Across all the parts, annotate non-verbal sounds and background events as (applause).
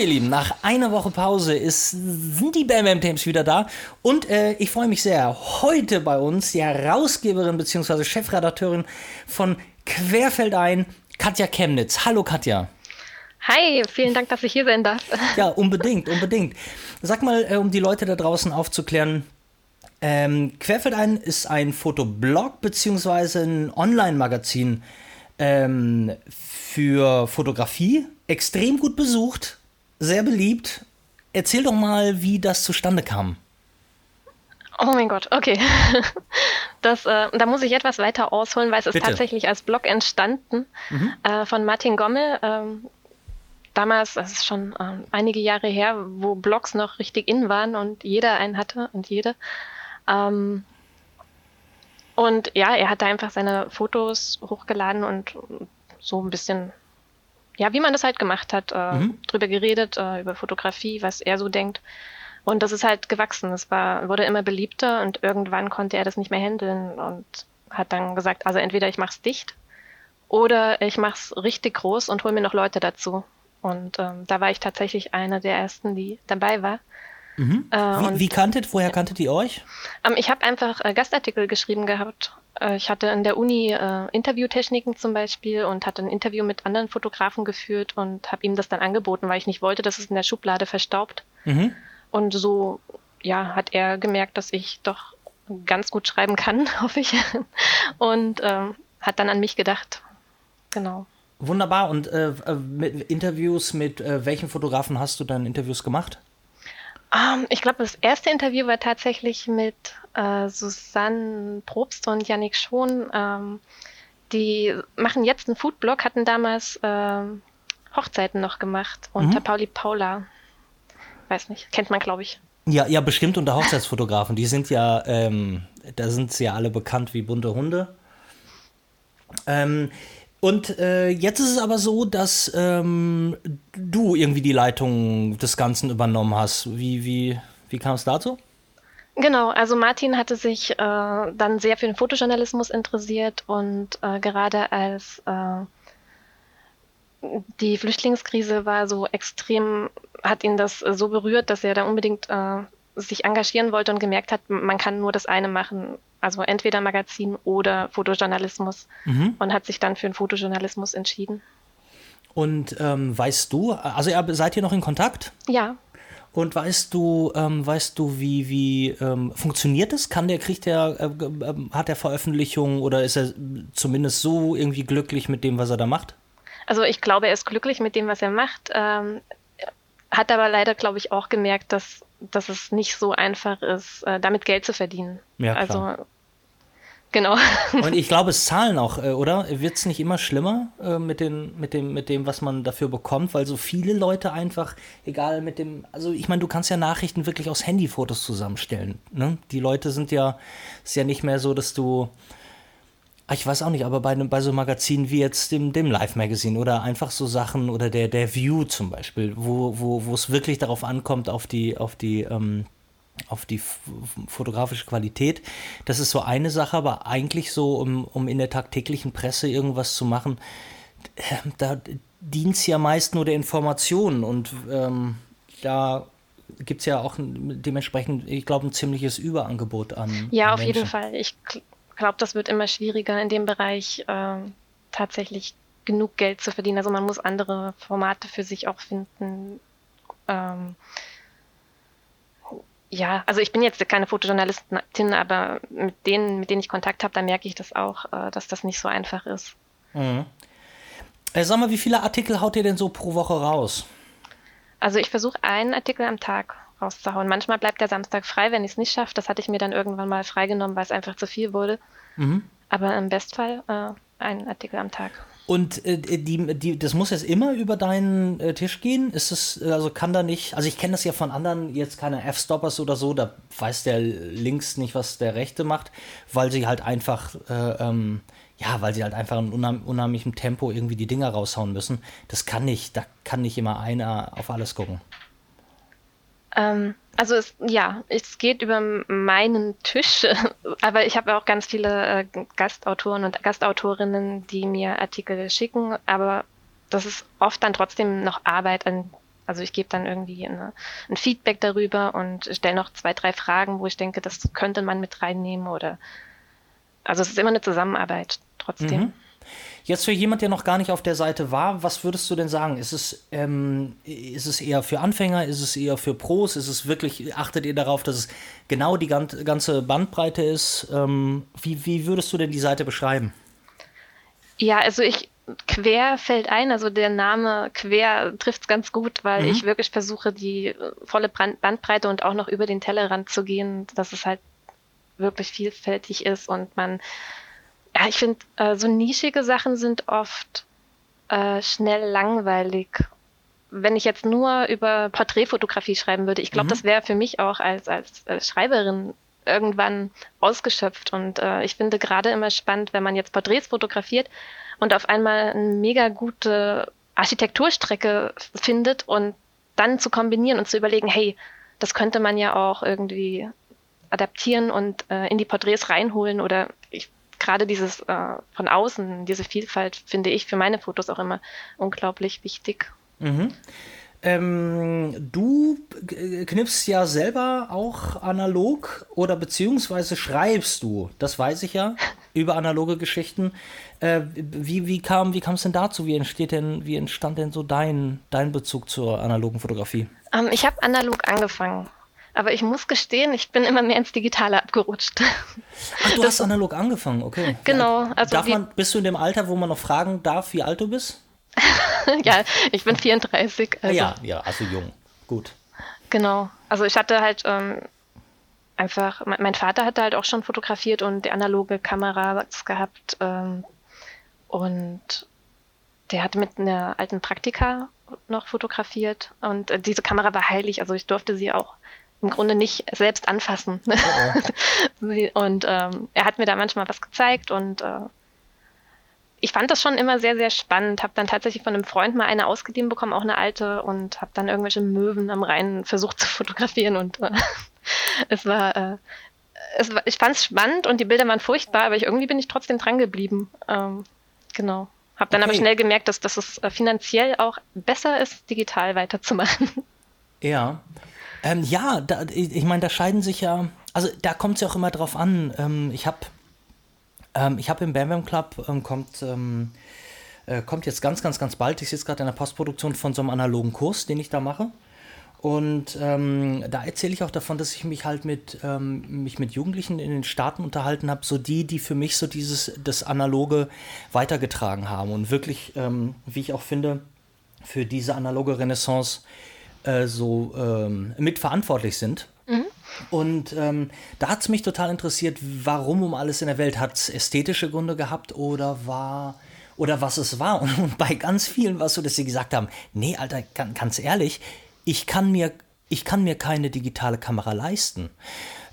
ihr Lieben, nach einer Woche Pause ist, sind die Bam Bam Tapes wieder da und äh, ich freue mich sehr. Heute bei uns die Herausgeberin bzw. Chefredakteurin von Querfeldein, Katja Chemnitz. Hallo Katja. Hi, vielen Dank, dass ich hier sein darf. Ja, unbedingt, unbedingt. Sag mal, äh, um die Leute da draußen aufzuklären, ähm, Querfeldein ist ein Fotoblog bzw. ein Online-Magazin ähm, für Fotografie. Extrem gut besucht, sehr beliebt. Erzähl doch mal, wie das zustande kam. Oh mein Gott, okay. (laughs) Das, äh, da muss ich etwas weiter ausholen, weil es Bitte. ist tatsächlich als Blog entstanden mhm. äh, von Martin Gommel. Ähm, damals, das ist schon ähm, einige Jahre her, wo Blogs noch richtig in waren und jeder einen hatte und jede. Ähm, und ja, er hat da einfach seine Fotos hochgeladen und so ein bisschen ja, wie man das halt gemacht hat, äh, mhm. drüber geredet, äh, über Fotografie, was er so denkt. Und das ist halt gewachsen. Es war, wurde immer beliebter und irgendwann konnte er das nicht mehr handeln und hat dann gesagt, also entweder ich mach's dicht oder ich mach's richtig groß und hol mir noch Leute dazu. Und ähm, da war ich tatsächlich einer der ersten, die dabei war. Mhm. Äh, wie, wie kanntet, woher kanntet ihr euch? Ähm, ich habe einfach äh, Gastartikel geschrieben gehabt äh, ich hatte in der Uni äh, Interviewtechniken zum Beispiel und hatte ein Interview mit anderen Fotografen geführt und habe ihm das dann angeboten, weil ich nicht wollte, dass es in der Schublade verstaubt. Mhm. Und so, ja, hat er gemerkt, dass ich doch ganz gut schreiben kann, (laughs) hoffe ich. Und ähm, hat dann an mich gedacht. Genau. Wunderbar. Und äh, äh mit Interviews mit äh, welchen Fotografen hast du dann Interviews gemacht? Um, ähm, ich glaube, das erste Interview war tatsächlich mit äh, Susanne Probst und Yannick Schon. Ähm, die machen jetzt einen Foodblog, hatten damals äh, Hochzeiten noch gemacht unter mhm. Pauli Paula. Weiß nicht, kennt man, glaube ich. Ja, ja, bestimmt unter Hochzeitsfotografen. Die sind ja, ähm, da sind sie ja alle bekannt wie bunte Hunde. Ähm, und äh, jetzt ist es aber so, dass ähm, du irgendwie die Leitung des Ganzen übernommen hast. Wie, wie, wie kam es dazu? Genau, also Martin hatte sich äh, dann sehr für den Fotojournalismus interessiert und äh, gerade als äh, die Flüchtlingskrise war so extrem, hat ihn das so berührt, dass er da unbedingt äh, sich engagieren wollte und gemerkt hat, man kann nur das eine machen. Also entweder Magazin oder Fotojournalismus mhm. und hat sich dann für den Fotojournalismus entschieden. Und ähm, weißt du, also seid ihr noch in Kontakt? Ja. Und weißt du, ähm, weißt du, wie, wie ähm, funktioniert es? Kann der, kriegt der, äh, äh, hat er Veröffentlichungen oder ist er zumindest so irgendwie glücklich mit dem, was er da macht? Also ich glaube, er ist glücklich mit dem, was er macht. Ähm, hat aber leider, glaube ich, auch gemerkt, dass dass es nicht so einfach ist, äh, damit Geld zu verdienen. Ja, klar. Also genau. (laughs) Und ich glaube, es zahlen auch, äh, oder? Wird es nicht immer schlimmer äh, mit, den, mit, dem, mit dem, was man dafür bekommt, weil so viele Leute einfach, egal mit dem, also ich meine, du kannst ja Nachrichten wirklich aus Handyfotos zusammenstellen. Ne? Die Leute sind ja, ist ja nicht mehr so, dass du ich weiß auch nicht, aber bei, bei so Magazinen wie jetzt dem, dem Live Magazine oder einfach so Sachen oder der, der View zum Beispiel, wo, wo, wo es wirklich darauf ankommt, auf die, auf die, ähm, auf die fotografische Qualität. Das ist so eine Sache, aber eigentlich so, um, um in der tagtäglichen Presse irgendwas zu machen, äh, da dient es ja meist nur der Information und ähm, da gibt es ja auch dementsprechend, ich glaube, ein ziemliches Überangebot an. Ja, auf Menschen. jeden Fall. Ich glaube, das wird immer schwieriger in dem Bereich äh, tatsächlich genug Geld zu verdienen. Also man muss andere Formate für sich auch finden. Ähm, ja, also ich bin jetzt keine Fotojournalistin, aber mit denen, mit denen ich Kontakt habe, da merke ich das auch, äh, dass das nicht so einfach ist. Mhm. Äh, sag mal, wie viele Artikel haut ihr denn so pro Woche raus? Also ich versuche einen Artikel am Tag rauszuhauen. Manchmal bleibt der Samstag frei, wenn ich es nicht schaffe. Das hatte ich mir dann irgendwann mal freigenommen, weil es einfach zu viel wurde. Mhm. Aber im Bestfall äh, ein Artikel am Tag. Und äh, die, die, das muss jetzt immer über deinen äh, Tisch gehen? Ist es, also kann da nicht, also ich kenne das ja von anderen, jetzt keine F-Stoppers oder so, da weiß der links nicht, was der rechte macht, weil sie halt einfach, äh, ähm, ja, weil sie halt einfach in unheim, unheimlichem Tempo irgendwie die Dinger raushauen müssen. Das kann nicht, da kann nicht immer einer auf alles gucken. Ähm, also es, ja, es geht über meinen Tisch, (laughs) aber ich habe auch ganz viele äh, Gastautoren und Gastautorinnen, die mir Artikel schicken, aber das ist oft dann trotzdem noch Arbeit an, Also ich gebe dann irgendwie eine, ein Feedback darüber und stelle noch zwei, drei Fragen, wo ich denke, das könnte man mit reinnehmen oder also es ist immer eine Zusammenarbeit trotzdem. Mhm. Jetzt für jemand, der noch gar nicht auf der Seite war, was würdest du denn sagen? Ist es, ähm, ist es eher für Anfänger? Ist es eher für Pros? Ist es wirklich, achtet ihr darauf, dass es genau die ganze Bandbreite ist? Ähm, wie, wie würdest du denn die Seite beschreiben? Ja, also ich, quer fällt ein, also der Name quer trifft es ganz gut, weil mhm. ich wirklich versuche, die volle Bandbreite und auch noch über den Tellerrand zu gehen, dass es halt wirklich vielfältig ist und man ja, ich finde, äh, so nischige Sachen sind oft äh, schnell langweilig. Wenn ich jetzt nur über Porträtfotografie schreiben würde, ich glaube, mhm. das wäre für mich auch als, als äh, Schreiberin irgendwann ausgeschöpft. Und äh, ich finde gerade immer spannend, wenn man jetzt Porträts fotografiert und auf einmal eine mega gute Architekturstrecke findet und dann zu kombinieren und zu überlegen, hey, das könnte man ja auch irgendwie adaptieren und äh, in die Porträts reinholen oder ich gerade dieses äh, von außen, diese Vielfalt finde ich für meine Fotos auch immer unglaublich wichtig. Mhm. Ähm, du knippst ja selber auch analog oder beziehungsweise schreibst du, das weiß ich ja, (laughs) über analoge Geschichten. Äh, wie, wie kam wie es denn dazu? Wie entsteht denn, wie entstand denn so dein, dein Bezug zur analogen Fotografie? Ähm, ich habe analog angefangen. Aber ich muss gestehen, ich bin immer mehr ins Digitale abgerutscht. Ach, du das, hast analog angefangen, okay. Genau. Also darf man, bist du in dem Alter, wo man noch fragen darf, wie alt du bist? (laughs) ja, ich bin 34. Also. Ja, ja, also jung. Gut. Genau. Also ich hatte halt ähm, einfach, mein Vater hatte halt auch schon fotografiert und die analoge Kamera gehabt. Ähm, und der hatte mit einer alten Praktika noch fotografiert. Und äh, diese Kamera war heilig, also ich durfte sie auch im Grunde nicht selbst anfassen. Oh. (laughs) und ähm, er hat mir da manchmal was gezeigt und äh, ich fand das schon immer sehr, sehr spannend. Habe dann tatsächlich von einem Freund mal eine ausgeliehen bekommen, auch eine alte, und habe dann irgendwelche Möwen am Rhein versucht zu fotografieren. Und äh, (laughs) es war, äh, es war, ich fand es spannend und die Bilder waren furchtbar, aber ich, irgendwie bin ich trotzdem dran geblieben. Ähm, genau. Habe dann okay. aber schnell gemerkt, dass, dass es äh, finanziell auch besser ist, digital weiterzumachen. Ja. Ähm, ja, da, ich meine, da scheiden sich ja, also da kommt es ja auch immer drauf an. Ähm, ich habe ähm, ich hab im Bam Bam Club, ähm, kommt, ähm, äh, kommt jetzt ganz, ganz, ganz bald, ich sitze gerade in der Postproduktion von so einem analogen Kurs, den ich da mache. Und ähm, da erzähle ich auch davon, dass ich mich halt mit, ähm, mich mit Jugendlichen in den Staaten unterhalten habe, so die, die für mich so dieses, das Analoge weitergetragen haben und wirklich, ähm, wie ich auch finde, für diese analoge Renaissance äh, so ähm, mitverantwortlich sind. Mhm. Und ähm, da hat es mich total interessiert, warum um alles in der Welt hat es ästhetische Gründe gehabt oder war oder was es war. Und, (laughs) und bei ganz vielen war es so, dass sie gesagt haben, nee, Alter, ganz ehrlich, ich kann mir, ich kann mir keine digitale Kamera leisten.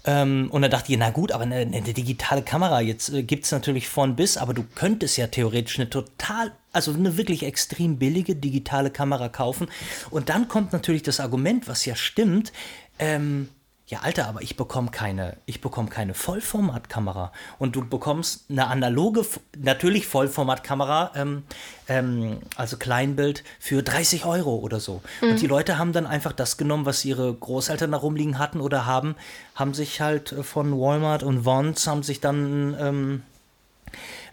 Ähm, und dann dachte ich, na gut, aber eine, eine digitale Kamera, jetzt äh, gibt es natürlich von bis, aber du könntest ja theoretisch eine total, also eine wirklich extrem billige digitale Kamera kaufen. Und dann kommt natürlich das Argument, was ja stimmt, ähm, ja, Alter, aber ich bekomme keine, ich bekomme keine Vollformatkamera. Und du bekommst eine analoge, natürlich Vollformatkamera, ähm, ähm, also Kleinbild, für 30 Euro oder so. Mhm. Und die Leute haben dann einfach das genommen, was ihre Großeltern da rumliegen hatten oder haben, haben sich halt von Walmart und Vons, haben sich dann ähm,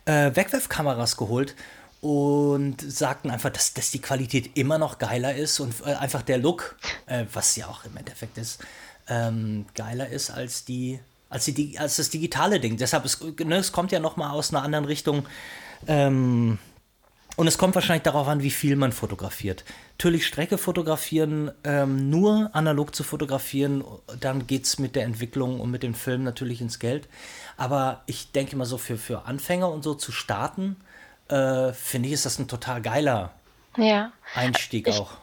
äh, Wegwerfkameras geholt und sagten einfach, dass, dass die Qualität immer noch geiler ist und äh, einfach der Look, äh, was ja auch im Endeffekt ist, ähm, geiler ist als die als, die, als das digitale Ding. Deshalb, ist, ne, es kommt ja noch mal aus einer anderen Richtung. Ähm, und es kommt wahrscheinlich darauf an, wie viel man fotografiert. Natürlich Strecke fotografieren, ähm, nur analog zu fotografieren, dann geht es mit der Entwicklung und mit dem Film natürlich ins Geld. Aber ich denke mal so, für, für Anfänger und so zu starten, äh, finde ich, ist das ein total geiler ja. Einstieg ich, auch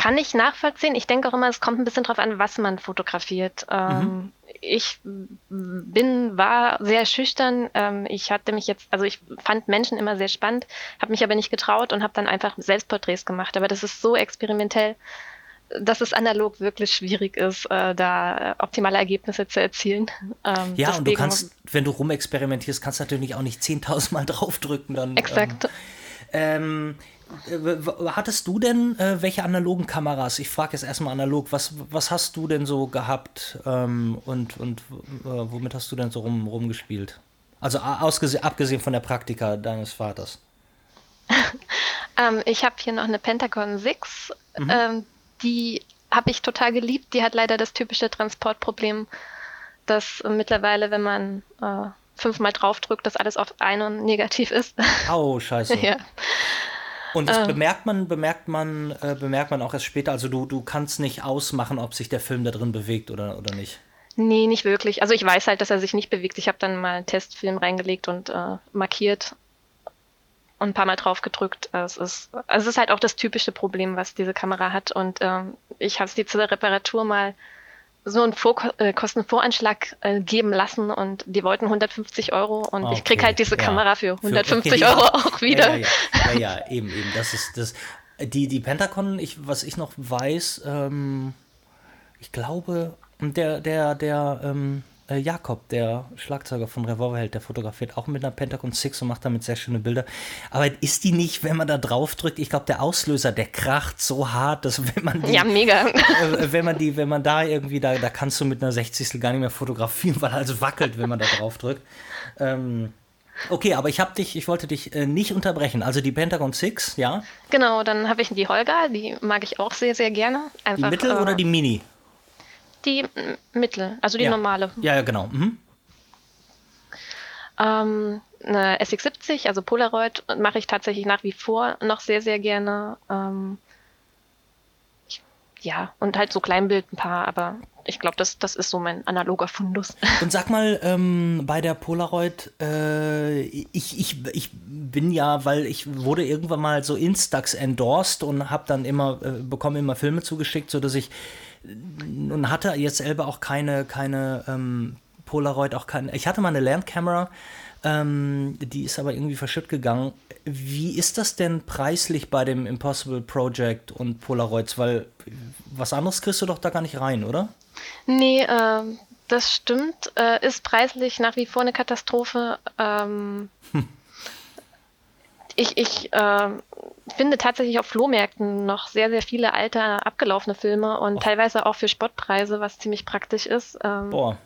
kann ich nachvollziehen. Ich denke auch immer, es kommt ein bisschen drauf an, was man fotografiert. Ähm, mhm. Ich bin, war sehr schüchtern. Ähm, ich hatte mich jetzt, also ich fand Menschen immer sehr spannend, habe mich aber nicht getraut und habe dann einfach Selbstporträts gemacht. Aber das ist so experimentell, dass es analog wirklich schwierig ist, äh, da optimale Ergebnisse zu erzielen. Ähm, ja, und du kannst, wenn du rumexperimentierst, kannst du natürlich auch nicht 10.000 Mal (laughs) draufdrücken. Dann, Exakt. Ähm, Ähm, hattest du denn äh, welche analogen Kameras? Ich frage jetzt erstmal analog. Was, was hast du denn so gehabt ähm, und, und äh, womit hast du denn so rum, rumgespielt? Also abgesehen von der Praktika deines Vaters. (laughs) ähm, ich habe hier noch eine Pentagon 6. Mhm. Ähm, die habe ich total geliebt. Die hat leider das typische Transportproblem, dass mittlerweile, wenn man äh, fünfmal draufdrückt, dass alles auf ein und negativ ist. Au, scheiße. (laughs) ja. Und das ähm. bemerkt man, bemerkt man, äh, bemerkt man auch erst später. Also du, du kannst nicht ausmachen, ob sich der Film da drin bewegt oder, oder nicht. Nee, nicht wirklich. Also ich weiß halt, dass er sich nicht bewegt. Ich habe dann mal einen Testfilm reingelegt und äh, markiert und ein paar Mal drauf gedrückt. Es ist, also es ist halt auch das typische Problem, was diese Kamera hat. Und ähm, ich habe sie zur Reparatur mal so einen Vor äh, Kostenvoranschlag äh, geben lassen und die wollten 150 Euro und okay. ich krieg halt diese ja. Kamera für 150 für, okay, Euro ja. auch wieder. Ja, ja, ja, eben, eben. Das ist das. Die, die Pentagon, ich, was ich noch weiß, ähm, ich glaube, der, der, der, ähm, äh, Jakob, der Schlagzeuger von Revolverheld, der fotografiert auch mit einer Pentagon 6 und macht damit sehr schöne Bilder. Aber ist die nicht, wenn man da drauf drückt, ich glaube, der Auslöser, der kracht so hart, dass wenn man die, Ja, mega. (laughs) Äh, wenn man die, wenn man da irgendwie, da, da kannst du mit einer 60. gar nicht mehr fotografieren, weil alles wackelt, wenn man da drauf drückt. Ähm, Okay, aber ich habe dich, ich wollte dich äh, nicht unterbrechen. Also die Pentagon 6, ja? Genau, dann habe ich die Holger, die mag ich auch sehr, sehr gerne. Einfach, die Mittel äh, oder die Mini? Die Mittel, also die ja. normale. Ja, ja, genau. Mhm. Ähm, eine SX70, also Polaroid, mache ich tatsächlich nach wie vor noch sehr, sehr gerne. Ähm, ich, ja, und halt so Kleinbild ein paar, aber ich glaube, das, das ist so mein analoger Fundus. (laughs) Und sag mal, ähm, bei der Polaroid, äh, ich, ich, ich bin ja, weil ich wurde irgendwann mal so Instax endorsed und habe dann immer, äh, bekomme immer Filme zugeschickt, sodass ich nun hatte jetzt selber auch keine, keine ähm, Polaroid, auch keine. Ich hatte mal eine Landkamera, ähm, die ist aber irgendwie verschütt gegangen. Wie ist das denn preislich bei dem Impossible Project und Polaroids? Weil was anderes kriegst du doch da gar nicht rein, oder? Nee, äh, das stimmt. Äh, ist preislich nach wie vor eine Katastrophe. Ähm, hm. Ich, ich äh, finde tatsächlich auf Flohmärkten noch sehr, sehr viele alte, abgelaufene Filme und oh. teilweise auch für Spottpreise, was ziemlich praktisch ist. Ähm, Boah.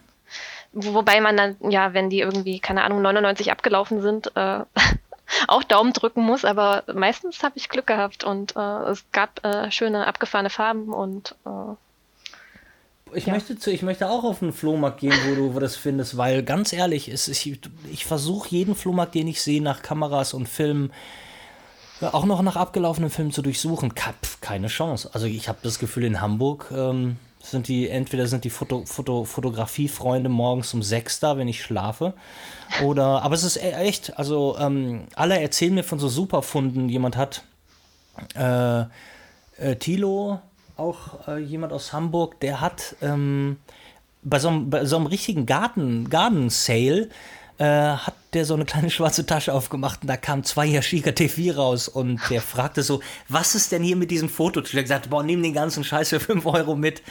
Wobei man dann, ja, wenn die irgendwie, keine Ahnung, 99 abgelaufen sind, äh, (laughs) auch Daumen drücken muss, aber meistens habe ich Glück gehabt und äh, es gab äh, schöne abgefahrene Farben und äh, ich, ja. möchte zu, ich möchte auch auf einen Flohmarkt gehen, wo du wo das findest, weil ganz ehrlich, ist, ich, ich versuche jeden Flohmarkt, den ich sehe, nach Kameras und Filmen, auch noch nach abgelaufenen Filmen zu durchsuchen. Keine Chance. Also ich habe das Gefühl, in Hamburg ähm, sind die, entweder sind die Foto, Foto, Fotografiefreunde morgens um sechs da, wenn ich schlafe. Oder, aber es ist e-, echt, also ähm, alle erzählen mir von so Superfunden. Jemand hat äh, äh, Tilo auch äh, jemand aus Hamburg, der hat ähm, bei, so einem, bei so einem richtigen Garten, Garden Sale äh, hat der so eine kleine (laughs) schwarze Tasche aufgemacht und da kam zwei Yashica T4 raus und der (laughs) fragte so, was ist denn hier mit diesem Foto? Und er gesagt, boah, nimm den ganzen Scheiß für 5 Euro mit.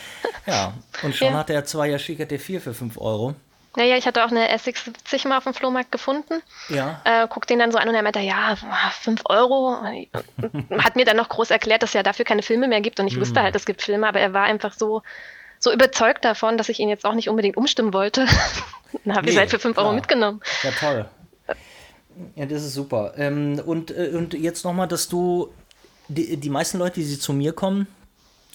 Ja, und (laughs) schon ja. hat er zwei Yashica T4 für 5 Euro. Naja, ich hatte auch eine S670 mal auf dem Flohmarkt gefunden. Ja. Äh, guck den dann so an und er meinte, ja, 5 Euro. Hat mir dann noch groß erklärt, dass es ja dafür keine Filme mehr gibt und ich hm. wusste halt, es gibt Filme, aber er war einfach so, so überzeugt davon, dass ich ihn jetzt auch nicht unbedingt umstimmen wollte. (laughs) dann habe nee, ich halt für 5 Euro mitgenommen. Ja, toll. Ja, das ist super. Ähm, und, äh, und jetzt nochmal, dass du, die, die meisten Leute, die zu mir kommen,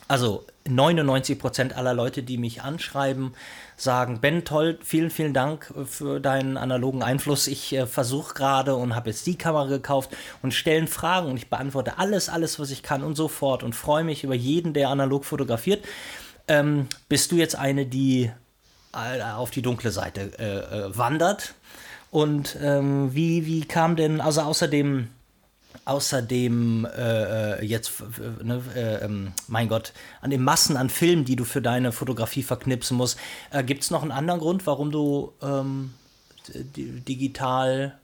also 99 Prozent aller Leute, die mich anschreiben, sagen, Ben, toll, vielen, vielen Dank für deinen analogen Einfluss. Ich äh, versuche gerade und habe jetzt die Kamera gekauft und stellen Fragen und ich beantworte alles, alles, was ich kann und so fort und freue mich über jeden, der analog fotografiert. Ähm, bist du jetzt eine, die äh, auf die dunkle Seite äh, äh, wandert? Und ähm, wie, wie kam denn, also außerdem außerdem äh, äh jetzt, ne, äh, ähm, mein Gott, an den Massen an Filmen, die du für deine Fotografie verknipsen musst, äh, gibt es noch einen anderen Grund, warum du ähm, digital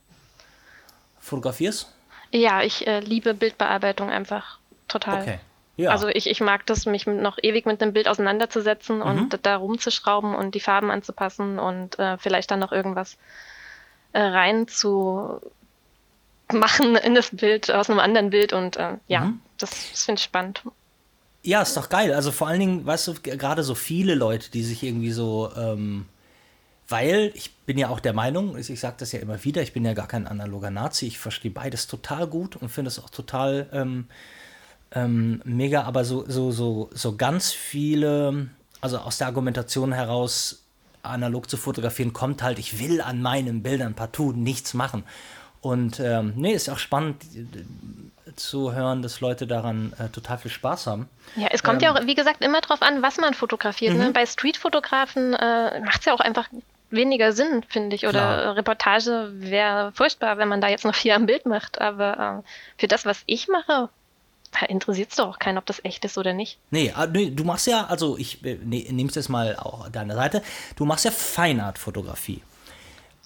fotografierst? Ja, ich äh, liebe Bildbearbeitung einfach total. Okay. Ja. Also ich, ich mag das, mich noch ewig mit einem Bild auseinanderzusetzen mhm. und da rumzuschrauben und die Farben anzupassen und äh, vielleicht dann noch irgendwas rein zu machen in das Bild aus einem anderen Bild und äh, ja, mhm. das, das finde ich spannend. Ja, ist doch geil. Also vor allen Dingen, weißt du, gerade so viele Leute, die sich irgendwie so, ähm, weil ich bin ja auch der Meinung, ich sage das ja immer wieder, ich bin ja gar kein analoger Nazi, ich verstehe beides total gut und finde es auch total ähm, ähm, mega, aber so, so, so, so ganz viele, also aus der Argumentation heraus, analog zu fotografieren, kommt halt, ich will an meinen Bildern partout nichts machen. Und ähm, nee, ist auch spannend zu hören, dass Leute daran äh, total viel Spaß haben. Ja, es kommt ähm, ja auch, wie gesagt, immer darauf an, was man fotografiert. Ne? Mhm. Bei Streetfotografen äh, macht es ja auch einfach weniger Sinn, finde ich. Oder Klar. Reportage wäre furchtbar, wenn man da jetzt noch (laughs) vier am Bild macht. Aber äh, für das, was ich mache, interessiert es doch auch keinen, ob das echt ist oder nicht. Nee, ah, du machst ja, also ich äh, nee, nehme es jetzt mal auch deiner Seite, du machst ja Feinart-Fotografie.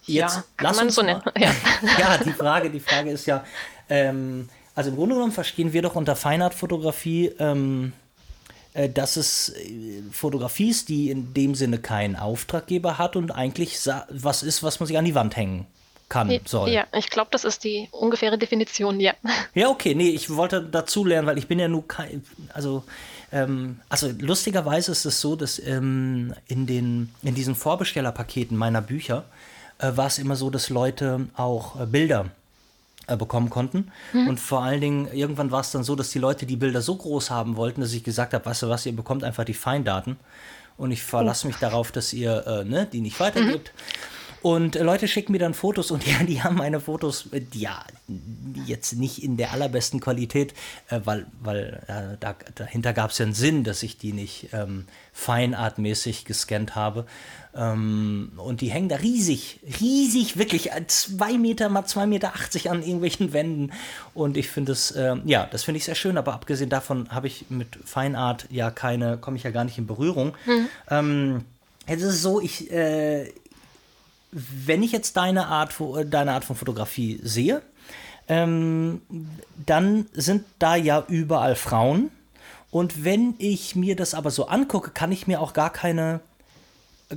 Jetzt ja, kann man so nennen. (laughs) Ja. ja, die Frage, die Frage ist ja, ähm, also im Grunde genommen verstehen wir doch unter Feinart-Fotografie, ähm, äh, dass es äh, Fotografie ist, die in dem Sinne keinen Auftraggeber hat und eigentlich was ist, was man sich an die Wand hängen kann, soll. Ja, ich glaube, das ist die ungefähre Definition, ja. (laughs) Ja, okay, nee, ich wollte dazu lernen, weil ich bin ja nur kein, also, ähm, also lustigerweise ist es so, dass ähm, in, den, in diesen Vorbestellerpaketen meiner Bücher war es immer so, dass Leute auch äh, Bilder äh, bekommen konnten. Mhm. Und vor allen Dingen, irgendwann war es dann so, dass die Leute die Bilder so groß haben wollten, dass ich gesagt habe, weißt du was, ihr bekommt einfach die Feindaten und ich verlasse oh. mich darauf, dass ihr äh, ne, die nicht weitergebt. Mhm. Und Leute schicken mir dann Fotos und (laughs) ja, die haben meine Fotos, äh, ja, jetzt nicht in der allerbesten Qualität, äh, weil, weil äh, da, dahinter gab es ja einen Sinn, dass ich die nicht ähm, feinartmäßig gescannt habe. Ähm, und die hängen da riesig, riesig, wirklich äh, zwei Meter mal zwei Meter achtzig an irgendwelchen (laughs) Wänden. Und ich finde es, äh, ja, das finde ich sehr schön, aber abgesehen davon habe ich mit Feinart ja keine, komme ich ja gar nicht in Berührung. Mhm. Ähm, Jetzt ist es so, ich, äh, wenn ich jetzt deine Art, deine Art von Fotografie sehe, ähm, dann sind da ja überall Frauen. Und wenn ich mir das aber so angucke, kann ich mir auch gar keine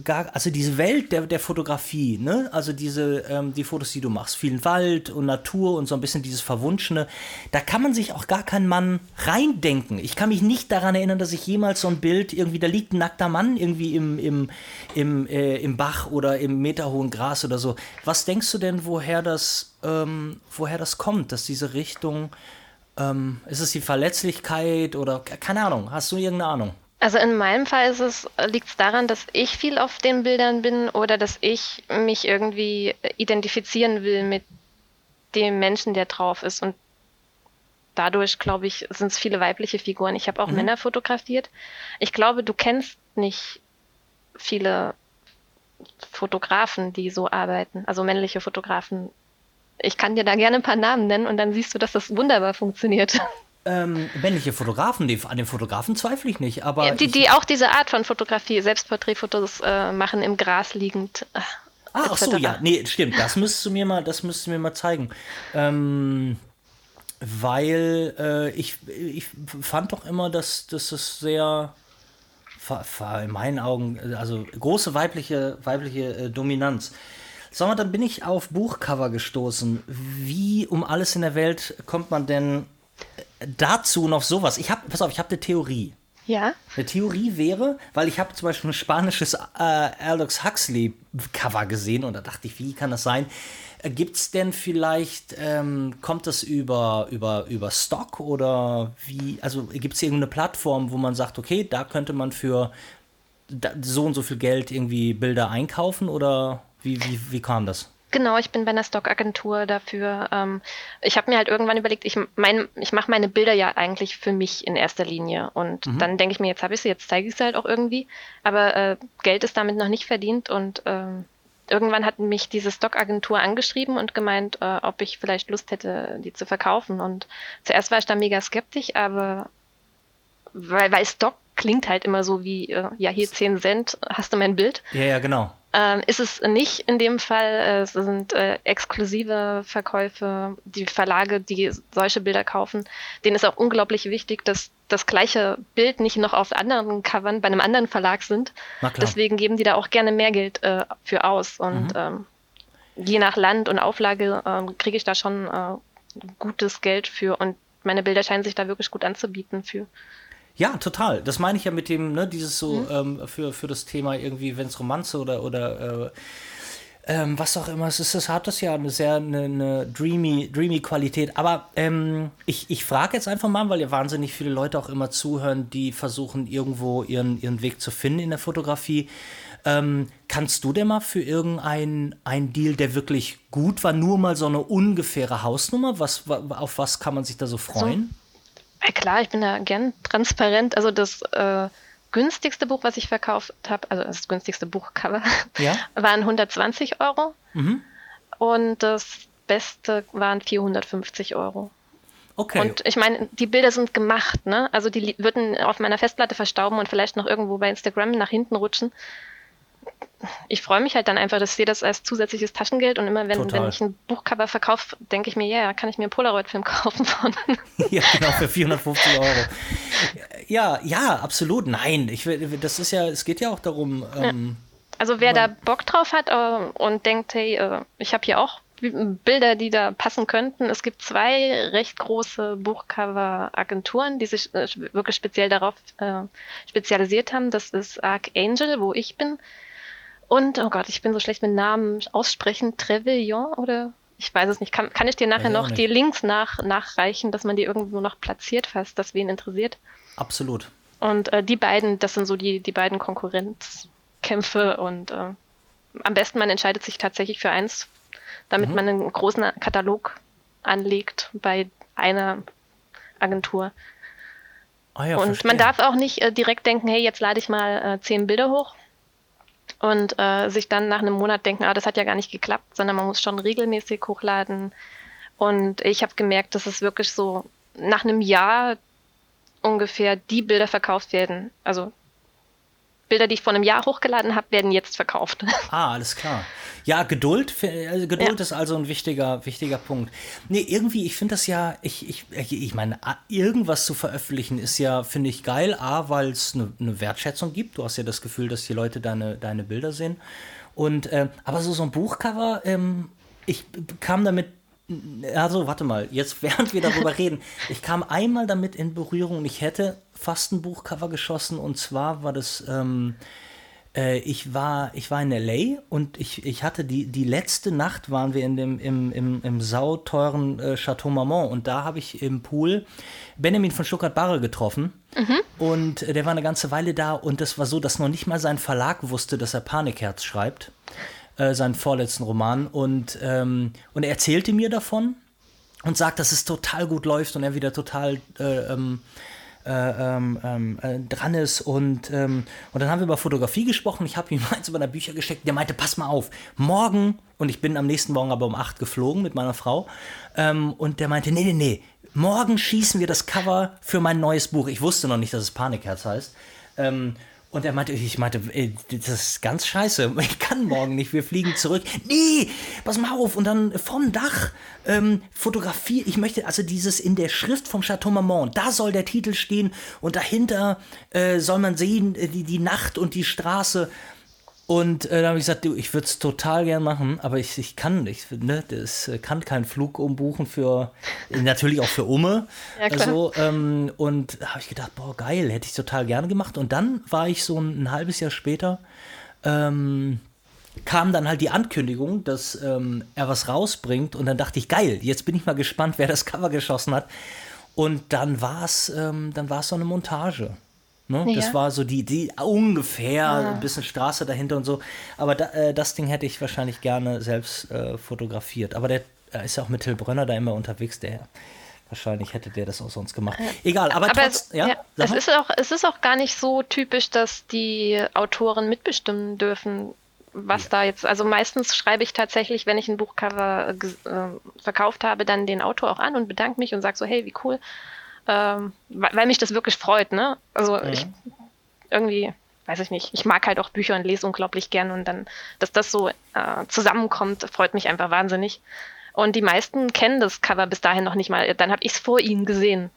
gar, also diese Welt der, der Fotografie, ne? Also diese, ähm, die Fotos, die du machst, vielen Wald und Natur und so ein bisschen dieses Verwunschene, da kann man sich auch gar kein Mann reindenken. Ich kann mich nicht daran erinnern, dass ich jemals so ein Bild, irgendwie, da liegt ein nackter Mann irgendwie im, im, im, äh, im Bach oder im meterhohen Gras oder so. Was denkst du denn, woher das, ähm, woher das kommt, dass diese Richtung, ähm, ist es die Verletzlichkeit oder keine Ahnung, hast du irgendeine Ahnung? Also in meinem Fall ist es, liegt es daran, dass ich viel auf den Bildern bin oder dass ich mich irgendwie identifizieren will mit dem Menschen, der drauf ist. Und dadurch, glaube ich, sind es viele weibliche Figuren. Ich habe auch mhm. Männer fotografiert. Ich glaube, du kennst nicht viele Fotografen, die so arbeiten, also männliche Fotografen. Ich kann dir da gerne ein paar Namen nennen und dann siehst du, dass das wunderbar funktioniert. (laughs) Ähm, männliche Fotografen, die, an den Fotografen zweifle ich nicht, aber. Ja, die, die auch diese Art von Fotografie, Selbstporträtfotos äh, machen, im Gras liegend. Äh, ah, ach so, ja, nee, stimmt, das müsstest du mir mal, das müsstest du mir mal zeigen. Ähm, weil äh, ich, ich fand doch immer, dass, dass es sehr, in meinen Augen, also große weibliche, weibliche äh, Dominanz. Sag mal, dann bin ich auf Buchcover gestoßen. Wie um alles in der Welt kommt man denn dazu noch sowas. Ich habe, pass auf, ich habe eine Theorie. Ja. Eine Theorie wäre, weil ich habe zum Beispiel ein spanisches äh, Alex Huxley Cover gesehen und da dachte ich, wie kann das sein? Äh, Gibt es denn vielleicht, ähm, kommt das über, über, über Stock oder wie, also gibt es irgendeine Plattform, wo man sagt, okay, da könnte man für so und so viel Geld irgendwie Bilder einkaufen oder wie, wie, wie kam das? Genau, ich bin bei einer Stockagentur dafür. Ähm, ich habe mir halt irgendwann überlegt, ich, mein, ich mache meine Bilder ja eigentlich für mich in erster Linie. Und mhm. dann denke ich mir, jetzt habe ich sie, jetzt zeige ich sie halt auch irgendwie. Aber äh, Geld ist damit noch nicht verdient. Und äh, irgendwann hat mich diese Stockagentur angeschrieben und gemeint, äh, ob ich vielleicht Lust hätte, die zu verkaufen. Und zuerst war ich da mega skeptisch, aber weil, weil Stock klingt halt immer so wie, äh, ja, hier 10 Cent, hast du mein Bild? Ja, ja, genau. Ähm, ist es nicht in dem Fall. Es sind äh, exklusive Verkäufe, die Verlage, die solche Bilder kaufen. Denen ist auch unglaublich wichtig, dass das gleiche Bild nicht noch auf anderen Covern bei einem anderen Verlag sind. Deswegen geben die da auch gerne mehr Geld äh, für aus. Und mhm. ähm, je nach Land und Auflage ähm, kriege ich da schon äh, gutes Geld für und meine Bilder scheinen sich da wirklich gut anzubieten für. Ja, total. Das meine ich ja mit dem, ne, dieses so mhm. ähm, für, für das Thema irgendwie, wenn es Romanze oder, oder äh, ähm, was auch immer es ist, das hat das ja eine sehr eine, eine dreamy, dreamy Qualität. Aber ähm, ich, ich frage jetzt einfach mal, weil ja wahnsinnig viele Leute auch immer zuhören, die versuchen, irgendwo ihren, ihren Weg zu finden in der Fotografie. Ähm, kannst du denn mal für irgendeinen einen Deal, der wirklich gut war, nur mal so eine ungefähre Hausnummer? Was, auf was kann man sich da so freuen? So, ja klar, ich bin da gern transparent. Also das äh, günstigste Buch, was ich verkauft habe, also das günstigste Buchcover, ja? (laughs) waren 120 Euro. Mhm. Und das beste waren 450 Euro. Okay. Und ich meine, die Bilder sind gemacht, ne? Also die würden auf meiner Festplatte verstauben und vielleicht noch irgendwo bei Instagram nach hinten rutschen ich freue mich halt dann einfach, dass ich sehe das als zusätzliches Taschengeld und immer wenn, wenn ich ein Buchcover verkaufe, denke ich mir, ja, yeah, kann ich mir einen Polaroid-Film (laughs) kaufen von. (laughs) ja, genau, für 450 Euro. Ja, ja, absolut. Nein, ich, das ist ja, es geht ja auch darum. Ähm, also wer da Bock drauf hat äh, und denkt, hey, äh, ich habe hier auch Bilder, die da passen könnten. Es gibt zwei recht große Buchcover-Agenturen, die sich äh, wirklich speziell darauf äh, spezialisiert haben. Das ist Archangel, wo ich bin. Und, oh Gott, ich bin so schlecht mit Namen aussprechen, Trevillon oder ich weiß es nicht. Kann, kann ich dir nachher noch die Links nach, nachreichen, dass man die irgendwo noch platziert, falls das wen interessiert? Absolut. Und äh, die beiden, das sind so die, die beiden Konkurrenzkämpfe und äh, am besten man entscheidet sich tatsächlich für eins, damit mhm. man einen großen Katalog anlegt bei einer Agentur. Oh ja, und verstehe. man darf auch nicht äh, direkt denken, hey, jetzt lade ich mal äh, zehn Bilder hoch, und äh, sich dann nach einem Monat denken, ah, das hat ja gar nicht geklappt, sondern man muss schon regelmäßig hochladen. Und ich habe gemerkt, dass es wirklich so nach einem Jahr ungefähr die Bilder verkauft werden. Also Bilder, die ich vor einem Jahr hochgeladen habe, werden jetzt verkauft. (laughs) Ah, alles klar. Ja, Geduld, äh, Geduld ja. ist also ein wichtiger, wichtiger Punkt. Nee, irgendwie, ich finde das ja, ich, ich, ich meine, irgendwas zu veröffentlichen ist ja, finde ich geil. A, weil es eine ne Wertschätzung gibt. Du hast ja das Gefühl, dass die Leute deine, deine Bilder sehen. Und, äh, aber so, so ein Buchcover, ähm, ich kam damit also, warte mal, jetzt (laughs) während wir darüber (laughs) reden, ich kam einmal damit in Berührung und ich hätte fast ein Buchcover geschossen und zwar war das ähm, äh, ich, war, ich war in L.A. und ich, ich hatte die, die letzte Nacht waren wir in dem, im, im, im sauteuren äh, Chateau Marmont und da habe ich im Pool Benjamin von Stuttgart-Barre getroffen. Mhm. Und äh, der war eine ganze Weile da und das war so, dass noch nicht mal sein Verlag wusste, dass er Panikherz schreibt, äh, seinen vorletzten Roman. Und, ähm, und er erzählte mir davon und sagt, dass es total gut läuft und er wieder total äh, ähm, äh, ähm, ähm, äh, dran ist. Und, ähm, und dann haben wir über Fotografie gesprochen. Ich habe ihm (laughs) eins über meine Bücher geschickt. Der meinte, pass mal auf, morgen, und ich bin am nächsten Morgen aber um acht geflogen mit meiner Frau. Ähm, und der meinte, nee, nee, nee, morgen schießen wir das Cover für mein neues Buch. Ich wusste noch nicht, dass es Panikherz heißt. Ähm, und er meinte, ich meinte, ey, das ist ganz scheiße. (laughs) Ich kann morgen nicht. Wir fliegen zurück. Nee, pass mal auf. Und dann vom Dach ähm, Fotografie. Ich möchte also dieses in der Schrift vom Chateau Marmont. Da soll der Titel stehen und dahinter äh, soll man sehen äh, die, die Nacht und die Straße. Und äh, da habe ich gesagt, du, ich würde es total gern machen, aber ich, ich kann nicht, ne, das äh, kann keinen Flug umbuchen für, natürlich auch für Umme. (laughs) Ja, klar. Also, ähm, und da habe ich gedacht, boah, geil, hätte ich total gerne gemacht. Und dann war ich so ein, ein halbes Jahr später, ähm, kam dann halt die Ankündigung, dass ähm, er was rausbringt. Und dann dachte ich, geil, jetzt bin ich mal gespannt, wer das Cover geschossen hat. Und dann war es ähm, so eine Montage. Ne? Ja. Das war so die, die ungefähr ja. ein bisschen Straße dahinter und so. Aber da, äh, das Ding hätte ich wahrscheinlich gerne selbst äh, fotografiert. Aber der äh, ist ja auch mit Till Brönner da immer unterwegs, der wahrscheinlich hätte der das auch sonst gemacht. Egal, aber, aber trotz, es, ja, ja es, ist auch, es ist auch gar nicht so typisch, dass die Autoren mitbestimmen dürfen, was ja. da jetzt, also meistens schreibe ich tatsächlich, wenn ich ein Buchcover äh, verkauft habe, dann den Autor auch an und bedanke mich und sage so, hey, wie cool, ähm, weil mich das wirklich freut, ne? Also ja. ich irgendwie, weiß ich nicht, ich mag halt auch Bücher und lese unglaublich gern und dann, dass das so äh, zusammenkommt, freut mich einfach wahnsinnig. Und die meisten kennen das Cover bis dahin noch nicht mal. Dann habe ich es vor ihnen gesehen.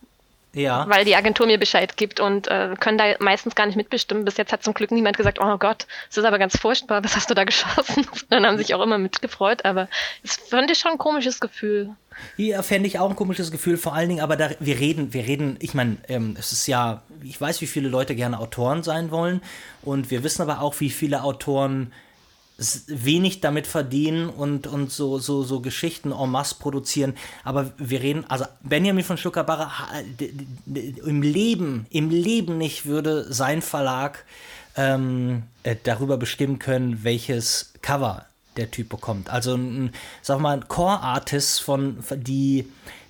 Ja. Weil die Agentur mir Bescheid gibt und äh, können da meistens gar nicht mitbestimmen. Bis jetzt hat zum Glück niemand gesagt, oh Gott, das ist aber ganz furchtbar, was hast du da geschossen? (laughs) dann haben sich auch immer mitgefreut, aber es fand ich schon ein komisches Gefühl. Ja, fände ich auch ein komisches Gefühl, vor allen Dingen, aber da, wir reden, wir reden, ich meine, ähm, es ist ja, ich weiß, wie viele Leute gerne Autoren sein wollen und wir wissen aber auch, wie viele Autoren wenig damit verdienen und, und so, so, so Geschichten en masse produzieren. Aber wir reden, also Benjamin von Stuckerbarre im Leben, im Leben nicht würde sein Verlag ähm, äh, darüber bestimmen können, welches Cover der Typ bekommt. Also ein, sag mal, ein Core-Artist von, die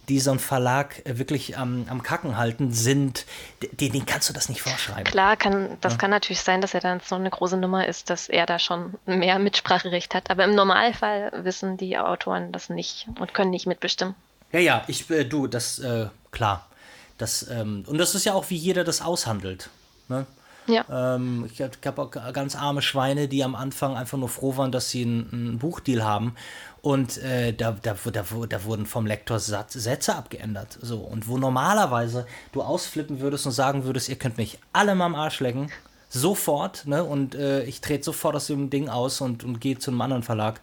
die so einen Verlag äh, wirklich am, am Kacken halten, sind, den, den kannst du das nicht vorschreiben. Klar, kann, das ja. kann natürlich sein, dass er dann so eine große Nummer ist, dass er da schon mehr Mitspracherecht hat. Aber im Normalfall wissen die Autoren das nicht und können nicht mitbestimmen. Ja, ja, ich, äh, du, das, äh, klar. Das, ähm, und das ist ja auch, wie jeder das aushandelt. Ne? Ja. Ähm, ich habe auch ganz arme Schweine, die am Anfang einfach nur froh waren, dass sie einen, einen Buchdeal haben. Und äh, da, da, da, da, wurden vom Lektor Satz, Sätze abgeändert. So. Und wo normalerweise du ausflippen würdest und sagen würdest, ihr könnt mich alle mal am Arsch lecken, sofort, ne? Und äh, ich trete sofort aus dem Ding aus und, und gehe zu einem anderen Verlag.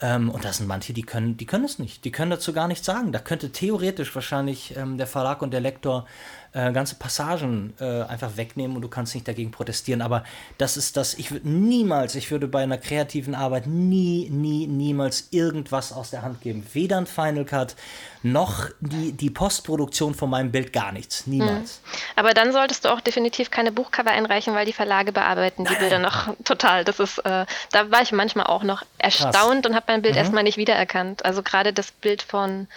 Ähm, und da sind manche, die können, die können es nicht. Die können dazu gar nichts sagen. Da könnte theoretisch wahrscheinlich ähm, der Verlag und der Lektor äh, ganze Passagen äh, einfach wegnehmen und du kannst nicht dagegen protestieren. Aber das ist das, ich würde niemals, ich würde bei einer kreativen Arbeit nie, nie, niemals irgendwas aus der Hand geben. Weder ein Final Cut noch die, die Postproduktion von meinem Bild, gar nichts. Niemals. Hm. Aber dann solltest du auch definitiv keine Buchcover einreichen, weil die Verlage bearbeiten die Bilder noch (laughs) total. Das ist, äh, da war ich manchmal auch noch erstaunt Krass. und habe mein Bild mhm. erstmal nicht wiedererkannt. Also gerade das Bild von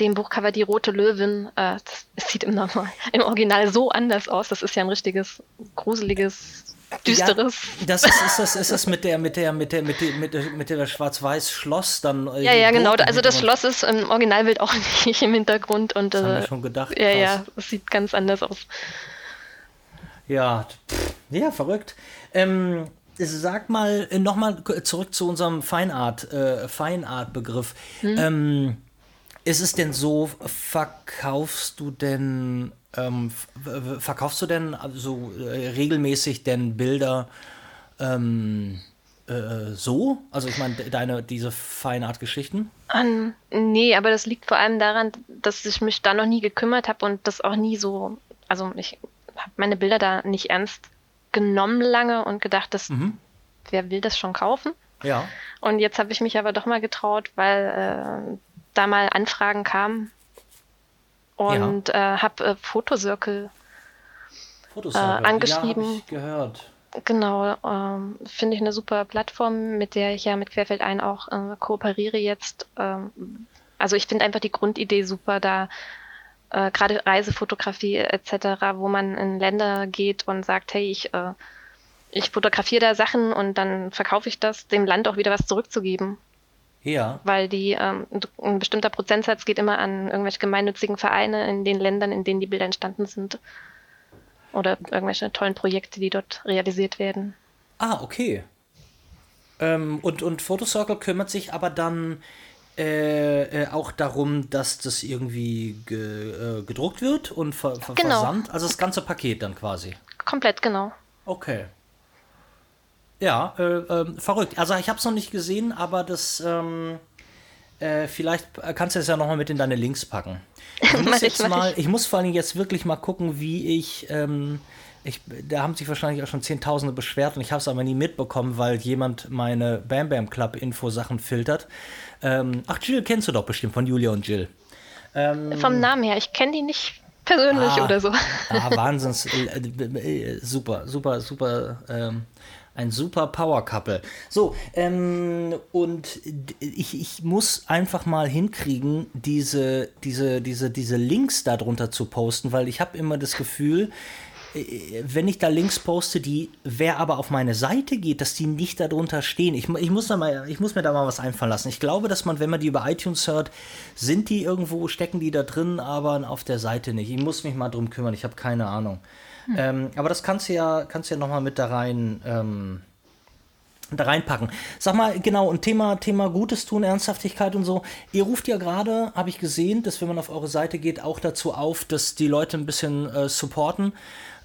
dem Buchcover Die Rote Löwin, äh, das sieht im, Normal, im Original so anders aus. Das ist ja ein richtiges, gruseliges, düsteres. Ja, das ist, ist, das, ist das mit der, mit der, mit der, mit der, mit der, mit der schwarz-weiß Schloss dann. Äh, ja, ja, genau. Also das Schloss ist im Originalbild auch (laughs) nicht im Hintergrund und. Das äh, haben wir schon gedacht. Ja, ja, es sieht ganz anders aus. Ja, pff, ja, verrückt. Ähm, sag mal, äh, nochmal zurück zu unserem Feinart, äh, Feinart-Begriff. Hm. Ähm, ist es denn so, verkaufst du denn, ähm, verkaufst du denn also äh, regelmäßig denn Bilder ähm, äh, so? Also ich meine, deine, diese Feinart-Geschichten? Um, nee, aber das liegt vor allem daran, dass ich mich da noch nie gekümmert habe und das auch nie so, also ich habe meine Bilder da nicht ernst genommen lange und gedacht, dass mhm. wer will das schon kaufen? Ja. Und jetzt habe ich mich aber doch mal getraut, weil äh, da mal Anfragen kamen und ja. äh, habe äh, Fotocircle, äh, angeschrieben. Ja, ich gehört. Genau, ähm, finde ich eine super Plattform, mit der ich ja mit Querfeld ein auch äh, kooperiere jetzt. Ähm, also ich finde einfach die Grundidee super, da äh, gerade Reisefotografie etc., wo man in Länder geht und sagt, hey, ich, äh, ich fotografiere da Sachen und dann verkaufe ich das, dem Land auch wieder was zurückzugeben. Ja. Weil die, ähm, ein bestimmter Prozentsatz geht immer an irgendwelche gemeinnützigen Vereine in den Ländern, in denen die Bilder entstanden sind. Oder irgendwelche tollen Projekte, die dort realisiert werden. Ah, okay. Ähm, und, und Photocircle kümmert sich aber dann äh, äh, auch darum, dass das irgendwie ge, äh, gedruckt wird und ver, ver genau. versandt. Also das ganze Paket dann quasi. Komplett, genau. Okay. Ja, äh, äh, verrückt. Also ich habe es noch nicht gesehen, aber das ähm, äh, vielleicht kannst du es ja nochmal mit in deine Links packen. Ich (laughs) muss jetzt ich, mal, ich muss vor allem jetzt wirklich mal gucken, wie ich, ähm, ich, da haben sich wahrscheinlich auch schon Zehntausende beschwert und ich habe es aber nie mitbekommen, weil jemand meine Bam Bam Club Info-Sachen filtert. Ähm, ach, Jill kennst du doch bestimmt von Julia und Jill. Ähm, Vom Namen her, ich kenne die nicht persönlich ah, oder so. Ah, (laughs) Wahnsinns, äh, super, super, super ähm, ein super Power Couple. So, ähm, und ich, ich muss einfach mal hinkriegen, diese, diese, diese, diese Links darunter zu posten, weil ich habe immer das Gefühl, äh, wenn ich da Links poste, die, wer aber auf meine Seite geht, dass die nicht darunter stehen. Ich, ich, muss da mal, ich muss mir da mal was einfallen lassen. Ich glaube, dass man, wenn man die über iTunes hört, sind die irgendwo, stecken die da drin, aber auf der Seite nicht. Ich muss mich mal drum kümmern, ich habe keine Ahnung. Hm. Ähm, aber das kannst du ja, kannst du ja nochmal mit da rein, ähm, da reinpacken. Sag mal, genau, und Thema, Thema Gutes tun, Ernsthaftigkeit und so. Ihr ruft ja gerade, habe ich gesehen, dass wenn man auf eure Seite geht, auch dazu auf, dass die Leute ein bisschen äh, supporten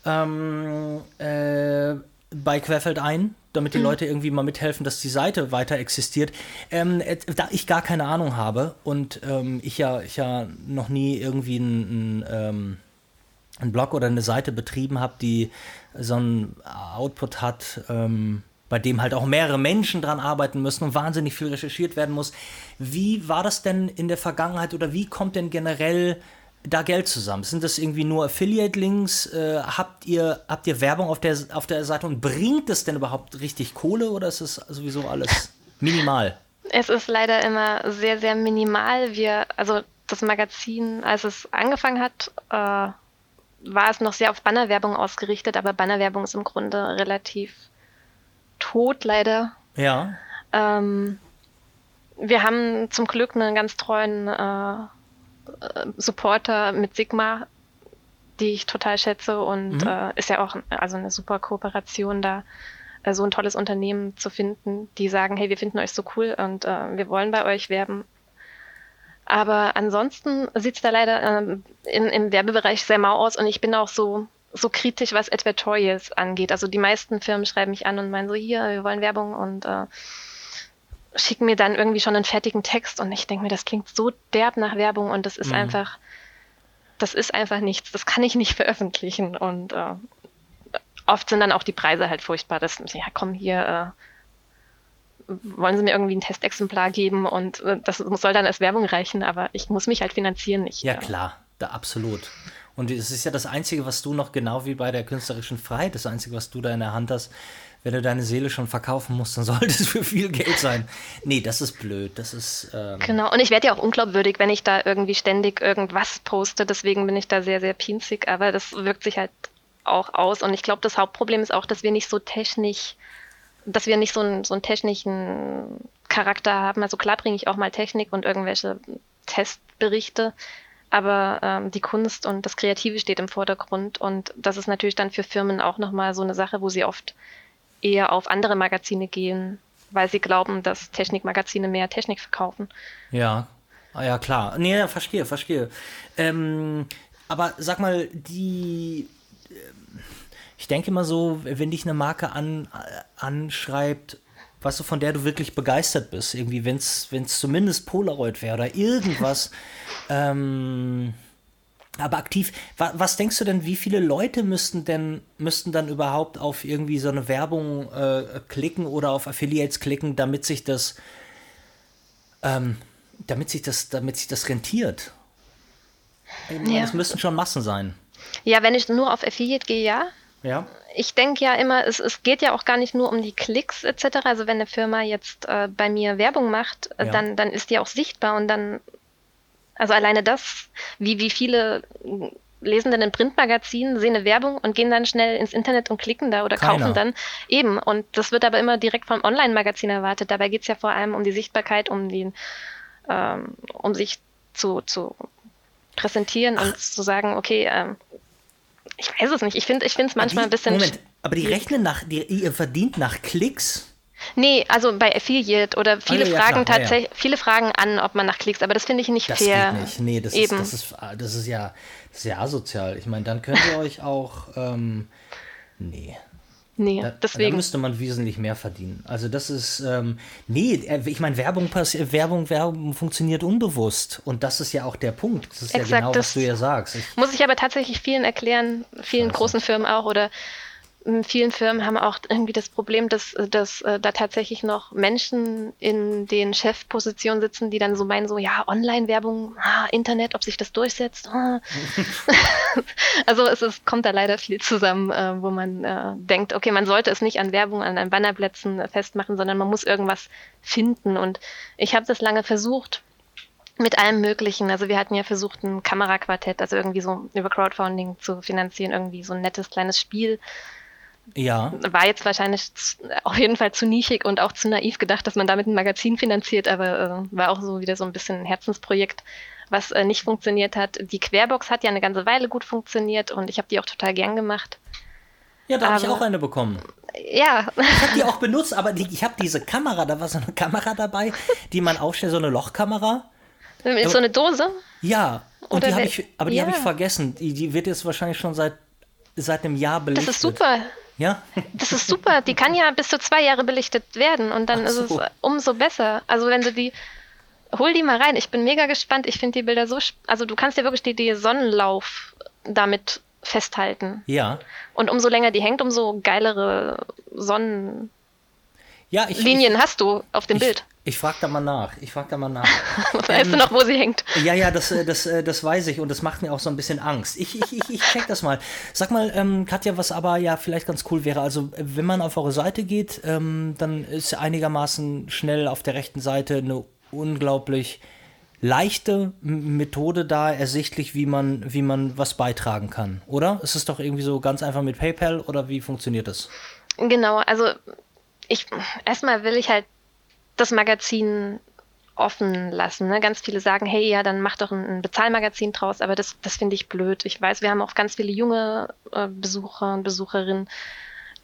ähm, äh, bei Querfeld ein, damit die mhm. Leute irgendwie mal mithelfen, dass die Seite weiter existiert. Ähm, äh, da ich gar keine Ahnung habe und ähm, ich, ja, ich ja noch nie irgendwie einen ähm, ein Blog oder eine Seite betrieben habe, die so einen Output hat, ähm, bei dem halt auch mehrere Menschen dran arbeiten müssen und wahnsinnig viel recherchiert werden muss. Wie war das denn in der Vergangenheit oder wie kommt denn generell da Geld zusammen? Sind das irgendwie nur Affiliate-Links? Äh, habt, ihr, habt ihr Werbung auf der, auf der Seite und bringt es denn überhaupt richtig Kohle oder ist es sowieso alles (laughs) minimal? Es ist leider immer sehr, sehr minimal. Wir, also das Magazin, als es angefangen hat, äh, war es noch sehr auf Bannerwerbung ausgerichtet, aber Bannerwerbung ist im Grunde relativ tot, leider. Ja. Ähm, wir haben zum Glück einen ganz treuen äh, Supporter mit Sigma, die ich total schätze und mhm. äh, ist ja auch also eine super Kooperation da, äh, so ein tolles Unternehmen zu finden, die sagen, hey, wir finden euch so cool und äh, wir wollen bei euch werben. Aber ansonsten sieht es da leider ähm, in, im Werbebereich sehr mau aus und ich bin auch so so kritisch, was Advertorials angeht. Also die meisten Firmen schreiben mich an und meinen so, hier, wir wollen Werbung und äh, schicken mir dann irgendwie schon einen fertigen Text und ich denke mir, das klingt so derb nach Werbung und das ist mhm. einfach, das ist einfach nichts, das kann ich nicht veröffentlichen und äh, oft sind dann auch die Preise halt furchtbar, dass, ja komm hier, äh, wollen Sie mir irgendwie ein Testexemplar geben und äh, das soll dann als Werbung reichen, aber ich muss mich halt finanzieren. Ich, ja klar, da absolut. Und es ist ja das Einzige, was du noch, genau wie bei der künstlerischen Freiheit, das Einzige, was du da in der Hand hast, wenn du deine Seele schon verkaufen musst, dann (laughs) sollte es für viel Geld sein. Nee, das ist blöd. Das ist. Ähm genau, und ich werde ja auch unglaubwürdig, wenn ich da irgendwie ständig irgendwas poste. Deswegen bin ich da sehr, sehr pinzig, aber das wirkt sich halt auch aus. Und ich glaube, das Hauptproblem ist auch, dass wir nicht so technisch, dass wir nicht so einen, so einen technischen Charakter haben. Also klar bringe ich auch mal Technik und irgendwelche Testberichte, aber ähm, die Kunst und das Kreative steht im Vordergrund und das ist natürlich dann für Firmen auch nochmal so eine Sache, wo sie oft eher auf andere Magazine gehen, weil sie glauben, dass Technikmagazine mehr Technik verkaufen. Ja, ah, ja klar. Nee, verstehe, verstehe. Ähm, aber sag mal, die ich denke mal so, wenn dich eine Marke an, anschreibt weißt du, von der du wirklich begeistert bist. Irgendwie, wenn es zumindest Polaroid wäre oder irgendwas. (laughs) ähm, aber aktiv, wa was denkst du denn, wie viele Leute müssten denn, müssten dann überhaupt auf irgendwie so eine Werbung äh, klicken oder auf Affiliates klicken, damit sich das, ähm, damit sich das, damit sich das rentiert? Ja. Das müssten schon Massen sein. Ja, wenn ich nur auf Affiliate gehe, ja. Ja ich denke ja immer, es, es geht ja auch gar nicht nur um die Klicks etc. Also wenn eine Firma jetzt äh, bei mir Werbung macht, äh, ja. dann, dann ist die auch sichtbar und dann, also alleine das, wie, wie viele lesen dann ein Printmagazin, sehen eine Werbung und gehen dann schnell ins Internet und klicken da oder Keiner. kaufen dann eben. Und das wird aber immer direkt vom Online-Magazin erwartet. Dabei geht es ja vor allem um die Sichtbarkeit, um den, ähm, um sich zu, zu präsentieren Ach. und zu sagen, okay, ähm, ich weiß es nicht. Ich finde es manchmal die, ein bisschen. Moment, aber die rechnen nach, die, ihr verdient nach Klicks? Nee, also bei Affiliate oder viele oh, ja, fragen tatsächlich, ja, ja. viele fragen an, ob man nach Klicks, aber das finde ich nicht das fair. Geht nicht. Nee, das Eben. ist, das ist, das ist ja, das ist ja asozial. Ich meine, dann könnt ihr euch auch, ähm, nee. Nee, da, deswegen. Da müsste man wesentlich mehr verdienen. Also das ist, ähm, nee, äh, ich meine, Werbung, Werbung, Werbung funktioniert unbewusst. Und das ist ja auch der Punkt. Das ist Exakt, ja genau, was du ja sagst. Ich, muss ich aber tatsächlich vielen erklären, vielen großen Firmen auch oder vielen Firmen haben auch irgendwie das Problem, dass, dass äh, da tatsächlich noch Menschen in den Chefpositionen sitzen, die dann so meinen, so ja, Online-Werbung, ah, Internet, ob sich das durchsetzt. Ah. (laughs) also es ist, kommt da leider viel zusammen, äh, wo man äh, denkt, okay, man sollte es nicht an Werbung, an, an Bannerplätzen festmachen, sondern man muss irgendwas finden. Und ich habe das lange versucht mit allem Möglichen. Also wir hatten ja versucht, ein Kameraquartett, also irgendwie so über Crowdfunding zu finanzieren, irgendwie so ein nettes kleines Spiel ja. War jetzt wahrscheinlich auf jeden Fall zu nischig und auch zu naiv gedacht, dass man damit ein Magazin finanziert, aber äh, war auch so wieder so ein bisschen ein Herzensprojekt, was äh, nicht funktioniert hat. Die Querbox hat ja eine ganze Weile gut funktioniert und ich habe die auch total gern gemacht. Ja, da habe ich auch eine bekommen. ja. Ich habe die auch benutzt, aber die, ich habe diese Kamera, da war so eine Kamera dabei, die man aufstellt, so eine Lochkamera. Ist so eine Dose? Ja, und die habe ich, aber die ja. habe ich vergessen. Die, die wird jetzt wahrscheinlich schon seit, seit einem Jahr belichtet. Das ist super. Ja? Das ist super. Die kann ja bis zu zwei Jahre belichtet werden und dann so. ist es umso besser. Also wenn du die, hol die mal rein. Ich bin mega gespannt. Ich finde die Bilder so, also du kannst ja wirklich die, die Sonnenlauf damit festhalten. Ja. Und umso länger die hängt, umso geilere Sonnenlinien ja, hast du auf dem ich, Bild. Ich frage da mal nach. Ich frage da mal nach. (laughs) weißt ähm, du noch, wo sie hängt? Ja, ja, das, äh, das, äh, das weiß ich und das macht mir auch so ein bisschen Angst. Ich, ich, ich, ich check das mal. Sag mal, ähm, Katja, was aber ja vielleicht ganz cool wäre. Also, wenn man auf eure Seite geht, ähm, dann ist einigermaßen schnell auf der rechten Seite eine unglaublich leichte Methode da ersichtlich, wie man, wie man was beitragen kann, oder? Ist es doch irgendwie so ganz einfach mit PayPal oder wie funktioniert das? Genau, also ich erstmal will ich halt das Magazin offen lassen. Ne? Ganz viele sagen, hey, ja, dann mach doch ein, ein Bezahlmagazin draus, aber das, das finde ich blöd. Ich weiß, wir haben auch ganz viele junge äh, Besucher und Besucherinnen,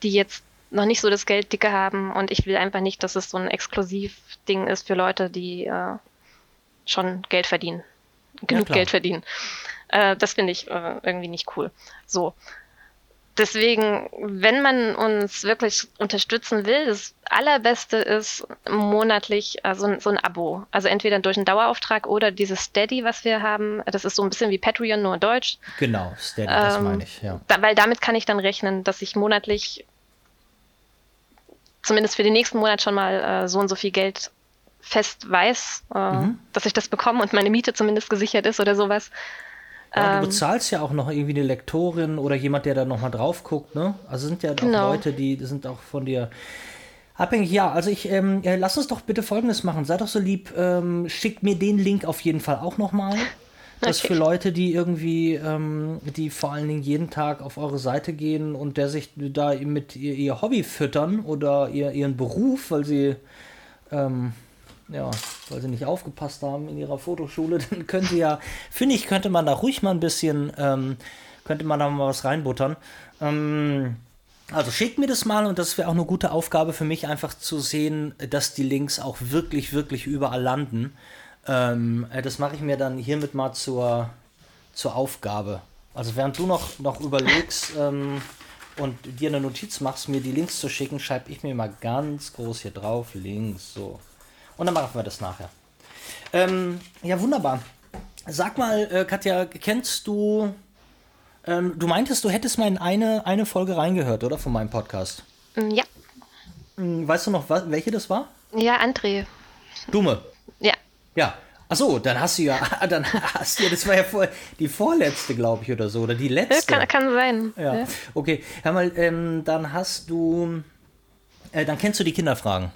die jetzt noch nicht so das Geld dicke haben und ich will einfach nicht, dass es so ein Exklusivding ist für Leute, die äh, schon Geld verdienen, genug ja, Geld verdienen. Äh, das finde ich äh, irgendwie nicht cool. So, deswegen, wenn man uns wirklich unterstützen will, das Allerbeste ist monatlich also so ein Abo. Also entweder durch einen Dauerauftrag oder dieses Steady, was wir haben. Das ist so ein bisschen wie Patreon, nur Deutsch. Genau, Steady, ähm, das meine ich, ja. Da, weil damit kann ich dann rechnen, dass ich monatlich zumindest für den nächsten Monat schon mal äh, so und so viel Geld fest weiß, äh, mhm. dass ich das bekomme und meine Miete zumindest gesichert ist oder sowas. Ja, du ähm. bezahlst ja auch noch irgendwie eine Lektorin oder jemand, der da nochmal drauf guckt, ne? Also sind ja genau. auch Leute, die sind auch von dir abhängig. Ja, also ich, ähm, ja, lass uns doch bitte Folgendes machen. Sei doch so lieb, ähm, schickt mir den Link auf jeden Fall auch nochmal. Das okay. für Leute, die irgendwie, ähm, die vor allen Dingen jeden Tag auf eure Seite gehen und der sich da mit ihr, ihr Hobby füttern oder ihr, ihren Beruf, weil sie ähm, ja, weil sie nicht aufgepasst haben in ihrer Fotoschule, (laughs) dann könnte ja, finde ich, könnte man da ruhig mal ein bisschen, ähm, könnte man da mal was reinbuttern. Ähm, also schickt mir das mal und das wäre auch eine gute Aufgabe für mich, einfach zu sehen, dass die Links auch wirklich, wirklich überall landen. Ähm, äh, das mache ich mir dann hiermit mal zur, zur Aufgabe. Also während du noch, noch überlegst (laughs) ähm, und dir eine Notiz machst, mir die Links zu schicken, schreibe ich mir mal ganz groß hier drauf, Links, so. Und dann machen wir das nachher. Ähm, ja, wunderbar. Sag mal, äh, Katja, kennst du. Ähm, du meintest, du hättest mal in eine, eine Folge reingehört, oder? Von meinem Podcast. Mm, ja. Mm, weißt du noch, welche das war? Ja, André. Dumme. Ja. Ja. Achso, dann hast du ja, (laughs) dann hast du ja, das war ja vor, die vorletzte, glaube ich, oder so, oder die letzte. Kann, kann sein. Ja. ja. Okay, hör mal, ähm, dann hast du, äh, dann kennst du die Kinderfragen.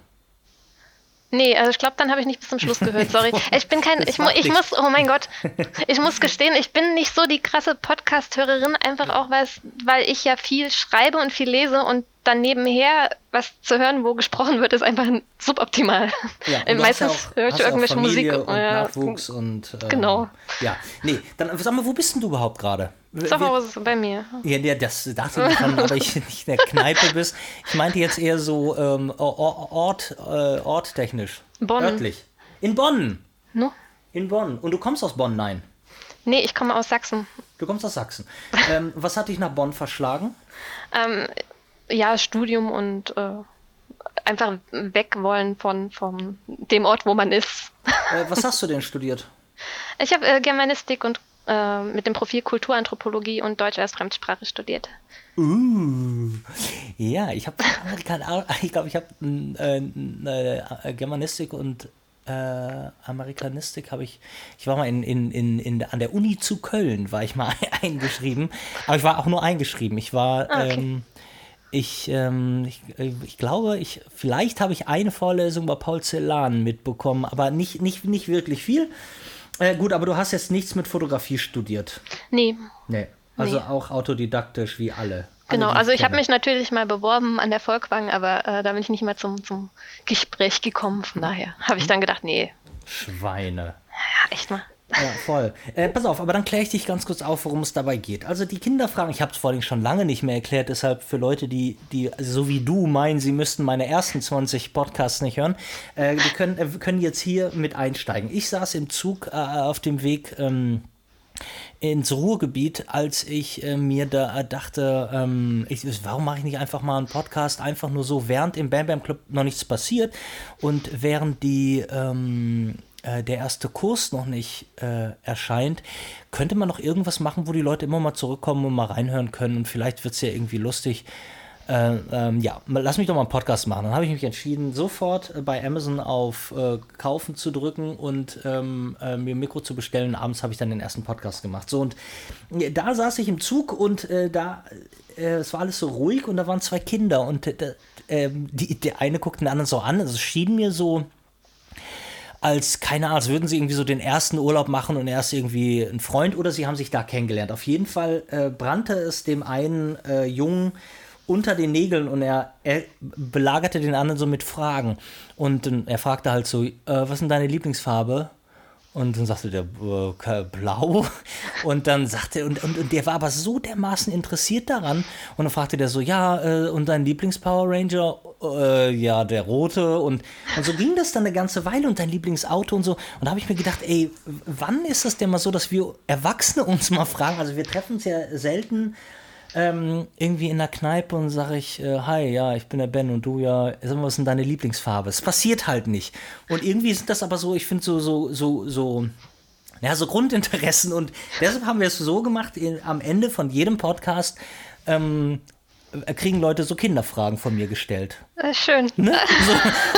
Nee, also ich glaube, dann habe ich nicht bis zum Schluss gehört. Sorry. (laughs) Ich bin kein, ich, mu ich muss, oh mein Gott, (laughs) ich muss gestehen, ich bin nicht so die krasse Podcast-Hörerin, einfach auch, weil ich ja viel schreibe und viel lese und dann nebenher was zu hören, wo gesprochen wird, ist einfach suboptimal. Ja, (laughs) Meistens auch, höre ich irgendwelche Musik und ja, Nachwuchs und ähm, genau. Ja, nee, dann sag mal, wo bist denn du überhaupt gerade? Zu Hause bei mir. Ja, ja das dachte ich schon, aber ich (laughs) nicht in der Kneipe bist. Ich meinte jetzt eher so ähm, Ort, äh, orttechnisch. Bonn. Örtlich. In Bonn. No? In Bonn. Und du kommst aus Bonn, nein? Nee, ich komme aus Sachsen. Du kommst aus Sachsen. ähm, was hat dich nach Bonn verschlagen? Ähm, ja, Studium und äh, einfach weg wollen von, von dem Ort, wo man ist. Äh, (laughs) was hast du denn studiert? Ich habe äh, Germanistik und äh, mit dem Profil Kulturanthropologie und Deutsch als Fremdsprache studiert. Uh, ja, ich habe (laughs) ich glaube, ich habe äh, äh, Germanistik und äh, Amerikanistik habe ich, ich war mal in, in, in, in, an der Uni zu Köln, war ich mal (laughs) eingeschrieben, aber ich war auch nur eingeschrieben. Ich war, ah, okay. ähm, ich, ähm, ich, äh, ich, glaube, ich, vielleicht habe ich eine Vorlesung bei Paul Celan mitbekommen, aber nicht, nicht, nicht wirklich viel. Äh, gut, aber du hast jetzt nichts mit Fotografie studiert. Nee. Nee. Also nee. auch autodidaktisch wie alle. Genau, alle, also ich habe mich natürlich mal beworben an der Volkwang, aber äh, da bin ich nicht mehr zum, zum Gespräch gekommen. Von daher habe ich dann gedacht, nee. Schweine. Ja, echt mal. Ja, voll. Äh, pass auf, aber dann kläre ich dich ganz kurz auf, worum es dabei geht. Also die Kinderfragen, ich habe es vorhin schon lange nicht mehr erklärt, deshalb für Leute, die, die so wie du meinen, sie müssten meine ersten 20 Podcasts nicht hören, äh, die können, äh, können jetzt hier mit einsteigen. Ich saß im Zug äh, auf dem Weg ähm, ins Ruhrgebiet, als ich äh, mir da dachte, ähm, ich, warum mache ich nicht einfach mal einen Podcast, einfach nur so, während im Bam Bam Club noch nichts passiert und während die ähm, äh, der erste Kurs noch nicht äh, erscheint, könnte man noch irgendwas machen, wo die Leute immer mal zurückkommen und mal reinhören können und vielleicht wird es ja irgendwie lustig. Äh, ähm, ja, lass mich doch mal einen Podcast machen. Dann habe ich mich entschieden, sofort äh, bei Amazon auf äh, Kaufen zu drücken und ähm, äh, mir ein Mikro zu bestellen. Abends habe ich dann den ersten Podcast gemacht. So, und da saß ich im Zug und da, es war alles so ruhig und da waren zwei Kinder und ähm, die, der eine guckte den anderen so an. Also es schien mir so, als, keine Ahnung, als würden sie irgendwie so den ersten Urlaub machen und er ist irgendwie ein Freund oder sie haben sich da kennengelernt. Auf jeden Fall äh, brannte es dem einen äh, Jungen unter den Nägeln und er, er, belagerte den anderen so mit Fragen. Und äh, er fragte halt so, äh, was ist denn deine Lieblingsfarbe? Und dann sagte der äh, blau. (laughs) Und dann sagte und, und, und der war aber so dermaßen interessiert daran. Und dann fragte der so, ja, äh, und dein Lieblings-Power Ranger? Äh, ja, der rote. Und, und so ging das dann eine ganze Weile und dein Lieblingsauto und so. Und da habe ich mir gedacht, ey, wann ist das denn mal so, dass wir Erwachsene uns mal fragen? Also wir treffen uns ja selten ähm, irgendwie in der Kneipe und sage ich, äh, hi, ja, ich bin der Ben und du ja, sag mal, was ist denn deine Lieblingsfarbe? Es passiert halt nicht. Und irgendwie sind das aber so, ich finde so, so, so, so, ja, so Grundinteressen und deshalb haben wir es so gemacht, in, am Ende von jedem Podcast ähm, äh, kriegen Leute so Kinderfragen von mir gestellt. Äh, schön. Ne? (laughs)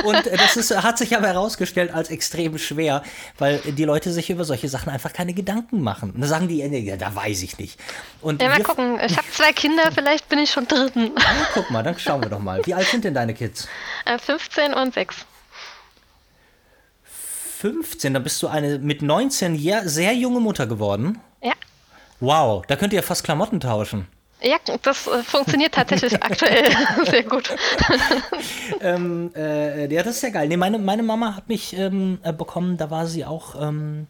So, und äh, das ist, hat sich aber herausgestellt als extrem schwer, weil die Leute sich über solche Sachen einfach keine Gedanken machen. Und dann sagen die, ja, da weiß ich nicht. Und ja, mal gucken. Ich habe zwei Kinder, vielleicht bin ich schon dritten. Ja, guck mal, dann schauen wir doch mal. Wie alt sind denn deine Kids? 15 und 6. 15, dann bist du eine mit 19 sehr junge Mutter geworden. Ja. Wow, da könnt ihr fast Klamotten tauschen. Ja, das äh, funktioniert tatsächlich aktuell (laughs) sehr gut. ähm, äh, ja, das ist ja geil. Nee, meine, meine Mama hat mich ähm, äh, bekommen, da war sie auch ähm,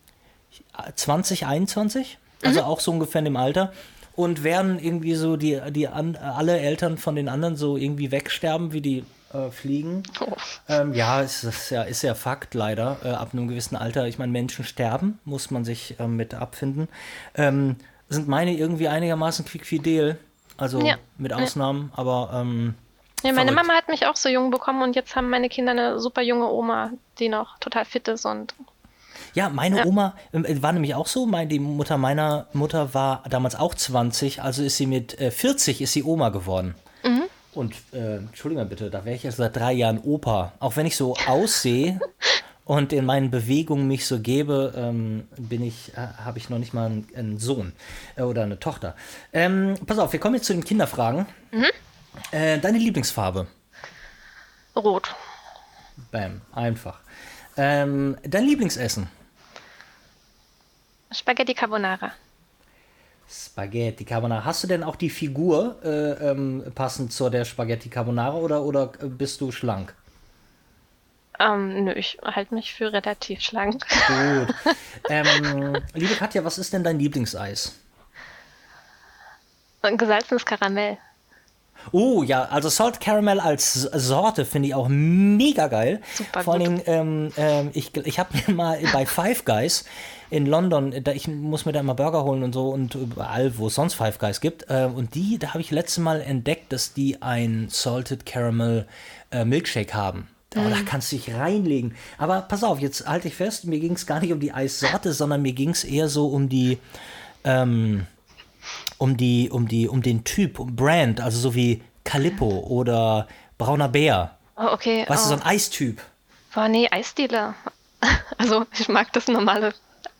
20, 21, also mhm. auch so ungefähr in dem Alter. Und werden irgendwie so die, die an, alle Eltern von den anderen so irgendwie wegsterben, wie die äh, fliegen. Oh. Ähm, ja, ist, ist, ja, ist ja Fakt leider. Äh, ab einem gewissen Alter, ich meine, Menschen sterben, muss man sich äh, mit abfinden. Ähm, sind meine irgendwie einigermaßen quickfidel. Also ja. mit Ausnahmen, ja. aber. Ähm, ja, meine verrückt. Mama hat mich auch so jung bekommen und jetzt haben meine Kinder eine super junge Oma, die noch total fit ist und. Ja, meine ja. Oma äh, war nämlich auch so. Meine, die Mutter meiner Mutter war damals auch 20, also ist sie mit äh, 40 ist sie Oma geworden. Mhm. Und äh, Entschuldigung bitte, da wäre ich jetzt seit drei Jahren Opa. Auch wenn ich so aussehe, (laughs) und in meinen Bewegungen mich so gebe, ähm, bin ich, äh, habe ich noch nicht mal einen, einen Sohn äh, oder eine Tochter. Ähm, pass auf, wir kommen jetzt zu den Kinderfragen. Mhm. Äh, deine Lieblingsfarbe? Rot. Bam, einfach. Ähm, dein Lieblingsessen? Spaghetti Carbonara. Spaghetti Carbonara. Hast du denn auch die Figur äh, ähm, passend zur der Spaghetti Carbonara oder, oder bist du schlank? Ähm, nö, ich halte mich für relativ schlank. Gut. (laughs) Ähm, liebe Katja, was ist denn dein Lieblingseis? Ein gesalzenes Karamell. Oh ja, also Salt Caramel als Sorte finde ich auch mega geil. Super Vor allem, ähm, ähm, ich, ich habe mir mal bei Five Guys in London, da, ich muss mir da immer Burger holen und so und überall, wo es sonst Five Guys gibt. Äh, und die, da habe ich letztes Mal entdeckt, dass die ein Salted Caramel äh, Milkshake haben. Oh, da kannst du dich reinlegen. Aber pass auf, jetzt halte ich fest, mir ging es gar nicht um die Eissorte, sondern mir ging es eher so um die, ähm, um die, um die, um den Typ, um Brand, also so wie Calippo oder Brauner Bär. Oh, okay. Weißt oh. du, so ein Eistyp. Boah, nee, Eisdealer. (laughs) Also, ich mag das normale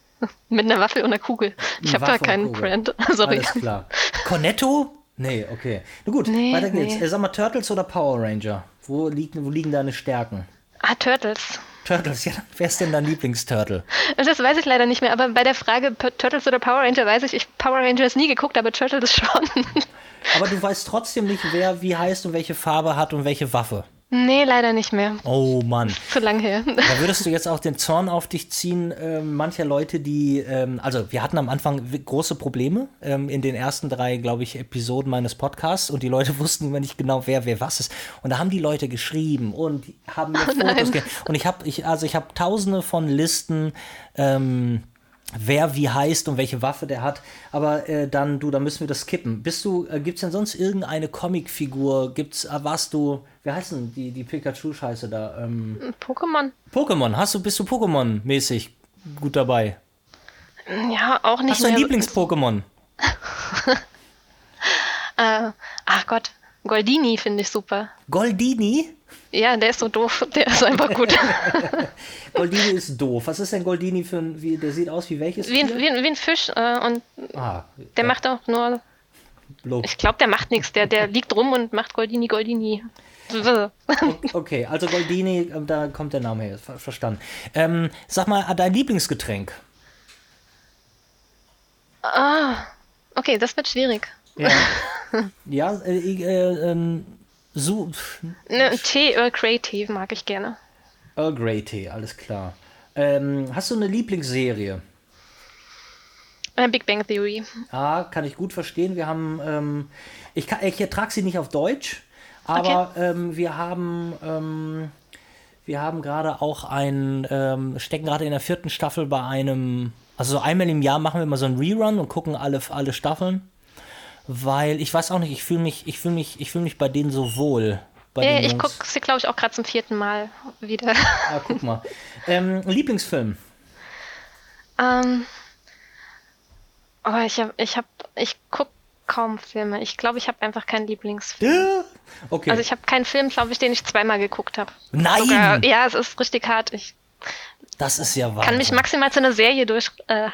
(laughs) mit einer Waffel und einer Kugel. Ich habe da keinen Brand. (laughs) Sorry. Alles klar. Cornetto? Nee, okay. Na gut, nee, weiter geht's. Nee. Sag mal, Turtles oder Power Ranger? Wo, liegen, wo liegen deine Stärken? Ah, Turtles. Turtles, ja. Wer ist denn dein Lieblingsturtle? Das weiß ich leider nicht mehr, aber bei der Frage Turtles oder Power Ranger weiß ich, ich Power Rangers nie geguckt, aber Turtles (laughs) schon. aber du weißt trotzdem nicht, wer wie heißt und welche Farbe hat und welche Waffe. Nee, leider nicht mehr. Oh Mann. Zu lang her. Da würdest du jetzt auch den Zorn auf dich ziehen, äh, mancher Leute, die, ähm, also wir hatten am Anfang große Probleme ähm, in den ersten drei, glaube ich, Episoden meines Podcasts und die Leute (laughs) wussten immer nicht genau, wer wer was ist. Und da haben die Leute geschrieben und haben mir Oh Fotos ge Und ich habe, ich, also ich habe tausende von Listen, ähm, wer wie heißt und welche Waffe der hat. Aber äh, dann, du, da müssen wir das skippen. Bist du, äh, gibt's denn sonst irgendeine Comicfigur? Gibt's, äh, warst du, wie heißen die, die Pikachu-Scheiße da? Ähm, Pokémon? Pokémon, hast du, bist du Pokémon-mäßig gut dabei? Ja, auch nicht Hast du ein. Lieblings-Pokémon? (laughs) Äh, ach Gott, Goldini finde ich super. Goldini? Ja, der ist so doof. Der ist einfach gut. (laughs) Goldini ist doof. Was ist denn Goldini für ein, wie, der sieht aus wie welches? wie, wie, ein, wie ein Fisch. Äh, und ah, der ja, macht auch nur. Lob. Ich glaube, der macht nichts. Der, der liegt rum und macht Goldini, Goldini. Okay, also Goldini, ähm, da kommt der Name her, ver verstanden. Ähm, sag mal, dein Lieblingsgetränk? Ah, okay, das wird schwierig. Ja. (laughs) ja, äh, äh, ähm, so, Ne, Tee, Earl Grey Tee mag ich gerne. Earl Grey Tee, alles klar. Ähm, hast du eine Lieblingsserie? Äh, Big Bang Theory. Ah, kann ich gut verstehen. Wir haben, ähm, ich, kann- ich ertrage sie nicht auf Deutsch, aber ähm, wir haben, ähm, wir haben gerade auch ein, ähm, stecken gerade in der vierten Staffel bei einem, also so einmal im Jahr machen wir immer so einen Rerun und gucken alle, alle Staffeln, weil ich weiß auch nicht, ich fühle mich, ich fühle mich, ich fühle mich bei denen so wohl. Den ich gucke sie, glaube ich, auch gerade zum vierten Mal wieder. (laughs) Ah, guck mal. ähm, Lieblingsfilm. ähm, aber ich habe, ich habe, ich gucke kaum Filme. Ich glaube, ich habe einfach keinen Lieblingsfilm. Okay. Also ich habe keinen Film, glaube ich, den ich zweimal geguckt habe. Nein! Sogar, ja, es ist richtig hart. Ich das ist ja wahr. kann mich maximal zu einer Serie durch. Äh,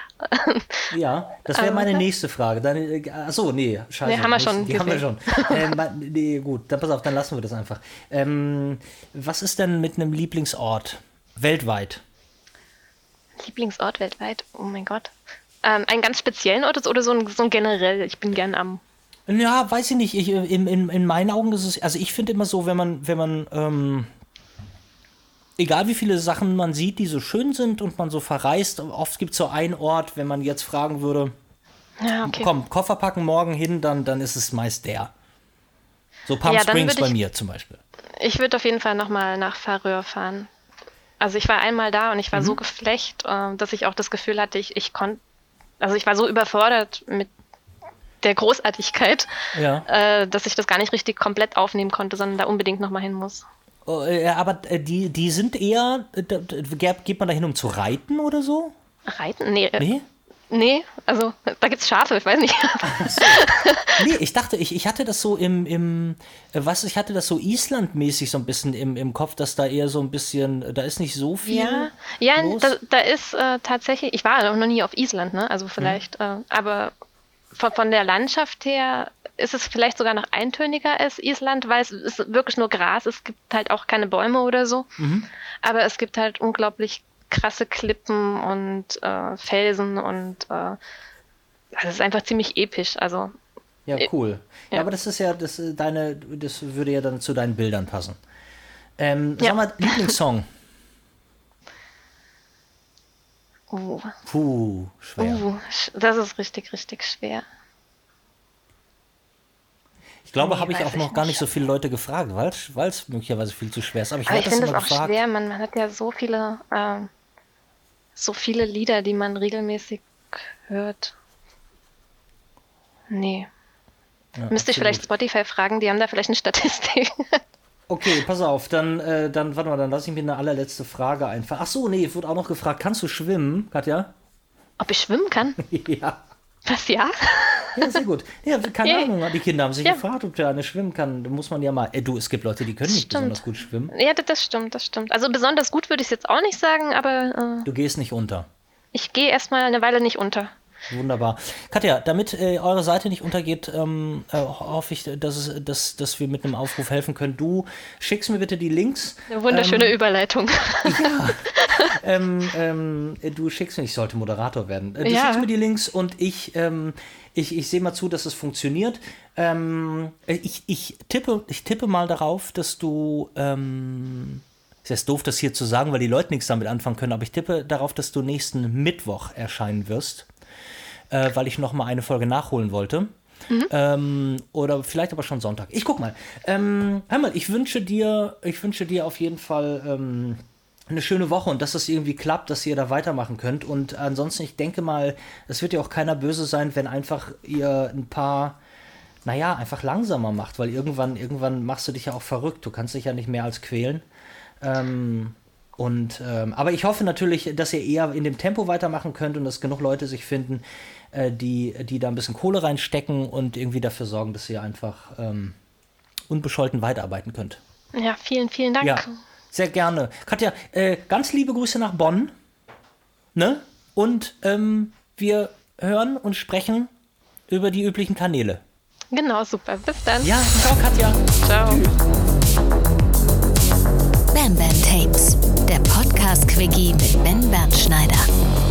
Ja, das wäre Ähm, meine okay. nächste Frage. Deine, äh, achso, nee, scheiße. Nee, haben wir schon Die haben wir schon. ähm, nee, gut, dann pass auf, dann lassen wir das einfach. Ähm, was ist denn mit einem Lieblingsort weltweit? Lieblingsort weltweit. Oh mein Gott. Ähm, einen ganz speziellen Ort oder so ein, so ein generell? Ich bin gern am. Ja, weiß ich nicht. Ich, äh, in, in, in meinen Augen ist es, also ich finde immer so, wenn man, wenn man, ähm, egal wie viele Sachen man sieht, die so schön sind und man so verreist, oft gibt es so einen Ort, wenn man jetzt fragen würde, Ja, okay. komm, Koffer packen morgen hin, dann, dann ist es meist der. So Palm Ja, Springs würde bei ich- mir zum Beispiel. Ich würde auf jeden Fall nochmal nach Färöer fahren. Also ich war einmal da und ich war so geflecht, äh, dass ich auch das Gefühl hatte, ich, ich konnte, also ich war so überfordert mit der Großartigkeit, Ja. äh, dass ich das gar nicht richtig komplett aufnehmen konnte, sondern da unbedingt nochmal hin muss. Oh, äh, aber äh, die, die sind eher, äh, geht man da hin, um zu reiten oder so? Reiten? Nee, äh, Nee? nee also da gibt's Schafe, ich weiß nicht. (laughs) Nee, ich dachte, ich, ich hatte das so im, im äh, was, ich hatte das so Islandmäßig so ein bisschen im, im Kopf, dass da eher so ein bisschen, äh, da ist nicht so viel. Ja, ja los. da, da ist äh, tatsächlich, ich war noch nie auf Island, ne? also vielleicht, Mhm. äh, aber von, von der Landschaft her ist es vielleicht sogar noch eintöniger als Island, weil es ist wirklich nur Gras, es gibt halt auch keine Bäume oder so, Mhm. aber es gibt halt unglaublich krasse Klippen und äh, Felsen und äh, also es ist einfach ziemlich episch, also Ja, cool. Ja. ja. aber das ist ja, das, äh, deine, das würde ja dann zu deinen Bildern passen. Ähm, Ja. Sag mal, Lieblingssong. uh, Puh, schwer. uh, das ist richtig, richtig schwer. Ich glaube, habe ich auch noch gar nicht so viele Leute gefragt, weil es möglicherweise viel zu schwer ist. Aber ich ich das finde immer es auch gefragt. schwer, man, man hat ja so viele, ähm, so viele Lieder, die man regelmäßig hört. Nee. Ja, Müsste ich vielleicht. Spotify fragen, die haben da vielleicht eine Statistik. (laughs) Okay, pass auf, dann, äh, dann, warte mal, dann lasse ich mir eine allerletzte Frage einfallen. Ach so, nee, ich wurde auch noch gefragt, kannst du schwimmen, Katja? Ob ich schwimmen kann? (laughs) ja. Was, ja? Ja, sehr gut. Ja, keine Yay. Ahnung, die Kinder haben sich Ja. gefragt, ob der eine schwimmen kann. Da muss man ja mal. Ey, du, es gibt Leute, die können nicht Stimmt. besonders gut schwimmen. Ja, das, das stimmt, das stimmt. Also besonders gut würde ich es jetzt auch nicht sagen, aber äh, Du gehst nicht unter. ich gehe erstmal eine Weile nicht unter. Wunderbar. Katja, damit äh, eure Seite nicht untergeht, ähm, äh, hoffe ich, dass, es, dass, dass wir mit einem Aufruf helfen können. Du schickst mir bitte die Links. Eine wunderschöne ähm, Überleitung. Ja. (laughs) ähm, ähm, du schickst mir, ich sollte Moderator werden. Äh, du ja. schickst mir die Links und ich, ähm, ich, ich sehe mal zu, dass es funktioniert. Ähm, ich, ich, tippe, ich tippe mal darauf, dass du. Ähm, ist jetzt doof, das hier zu sagen, weil die Leute nichts damit anfangen können, aber ich tippe darauf, dass du nächsten Mittwoch erscheinen wirst äh, weil ich noch mal eine Folge nachholen wollte. Mhm. Ähm, oder vielleicht aber schon Sonntag. Ich guck mal. Ähm, einmal, ich wünsche dir, ich wünsche dir auf jeden Fall ähm, eine schöne Woche und dass das irgendwie klappt, dass ihr da weitermachen könnt. Und ansonsten, ich denke mal, es wird ja auch keiner böse sein, wenn einfach ihr ein paar, naja, einfach langsamer macht, weil irgendwann, irgendwann machst du dich ja auch verrückt. Du kannst dich ja nicht mehr als quälen. Ähm, und, ähm, aber ich hoffe natürlich, dass ihr eher in dem Tempo weitermachen könnt und dass genug Leute sich finden, äh, die, die da ein bisschen Kohle reinstecken und irgendwie dafür sorgen, dass ihr einfach ähm, unbescholten weiterarbeiten könnt. Ja, vielen, vielen Dank. Ja, sehr gerne. Katja, äh, ganz liebe Grüße nach Bonn. Ne? Und ähm, wir hören und sprechen über die üblichen Kanäle. Genau, super. Bis dann. Ja, ciao, Katja. Ciao. Bam Bam Tapes, der Podcast-Quickie mit Ben Bernschneider.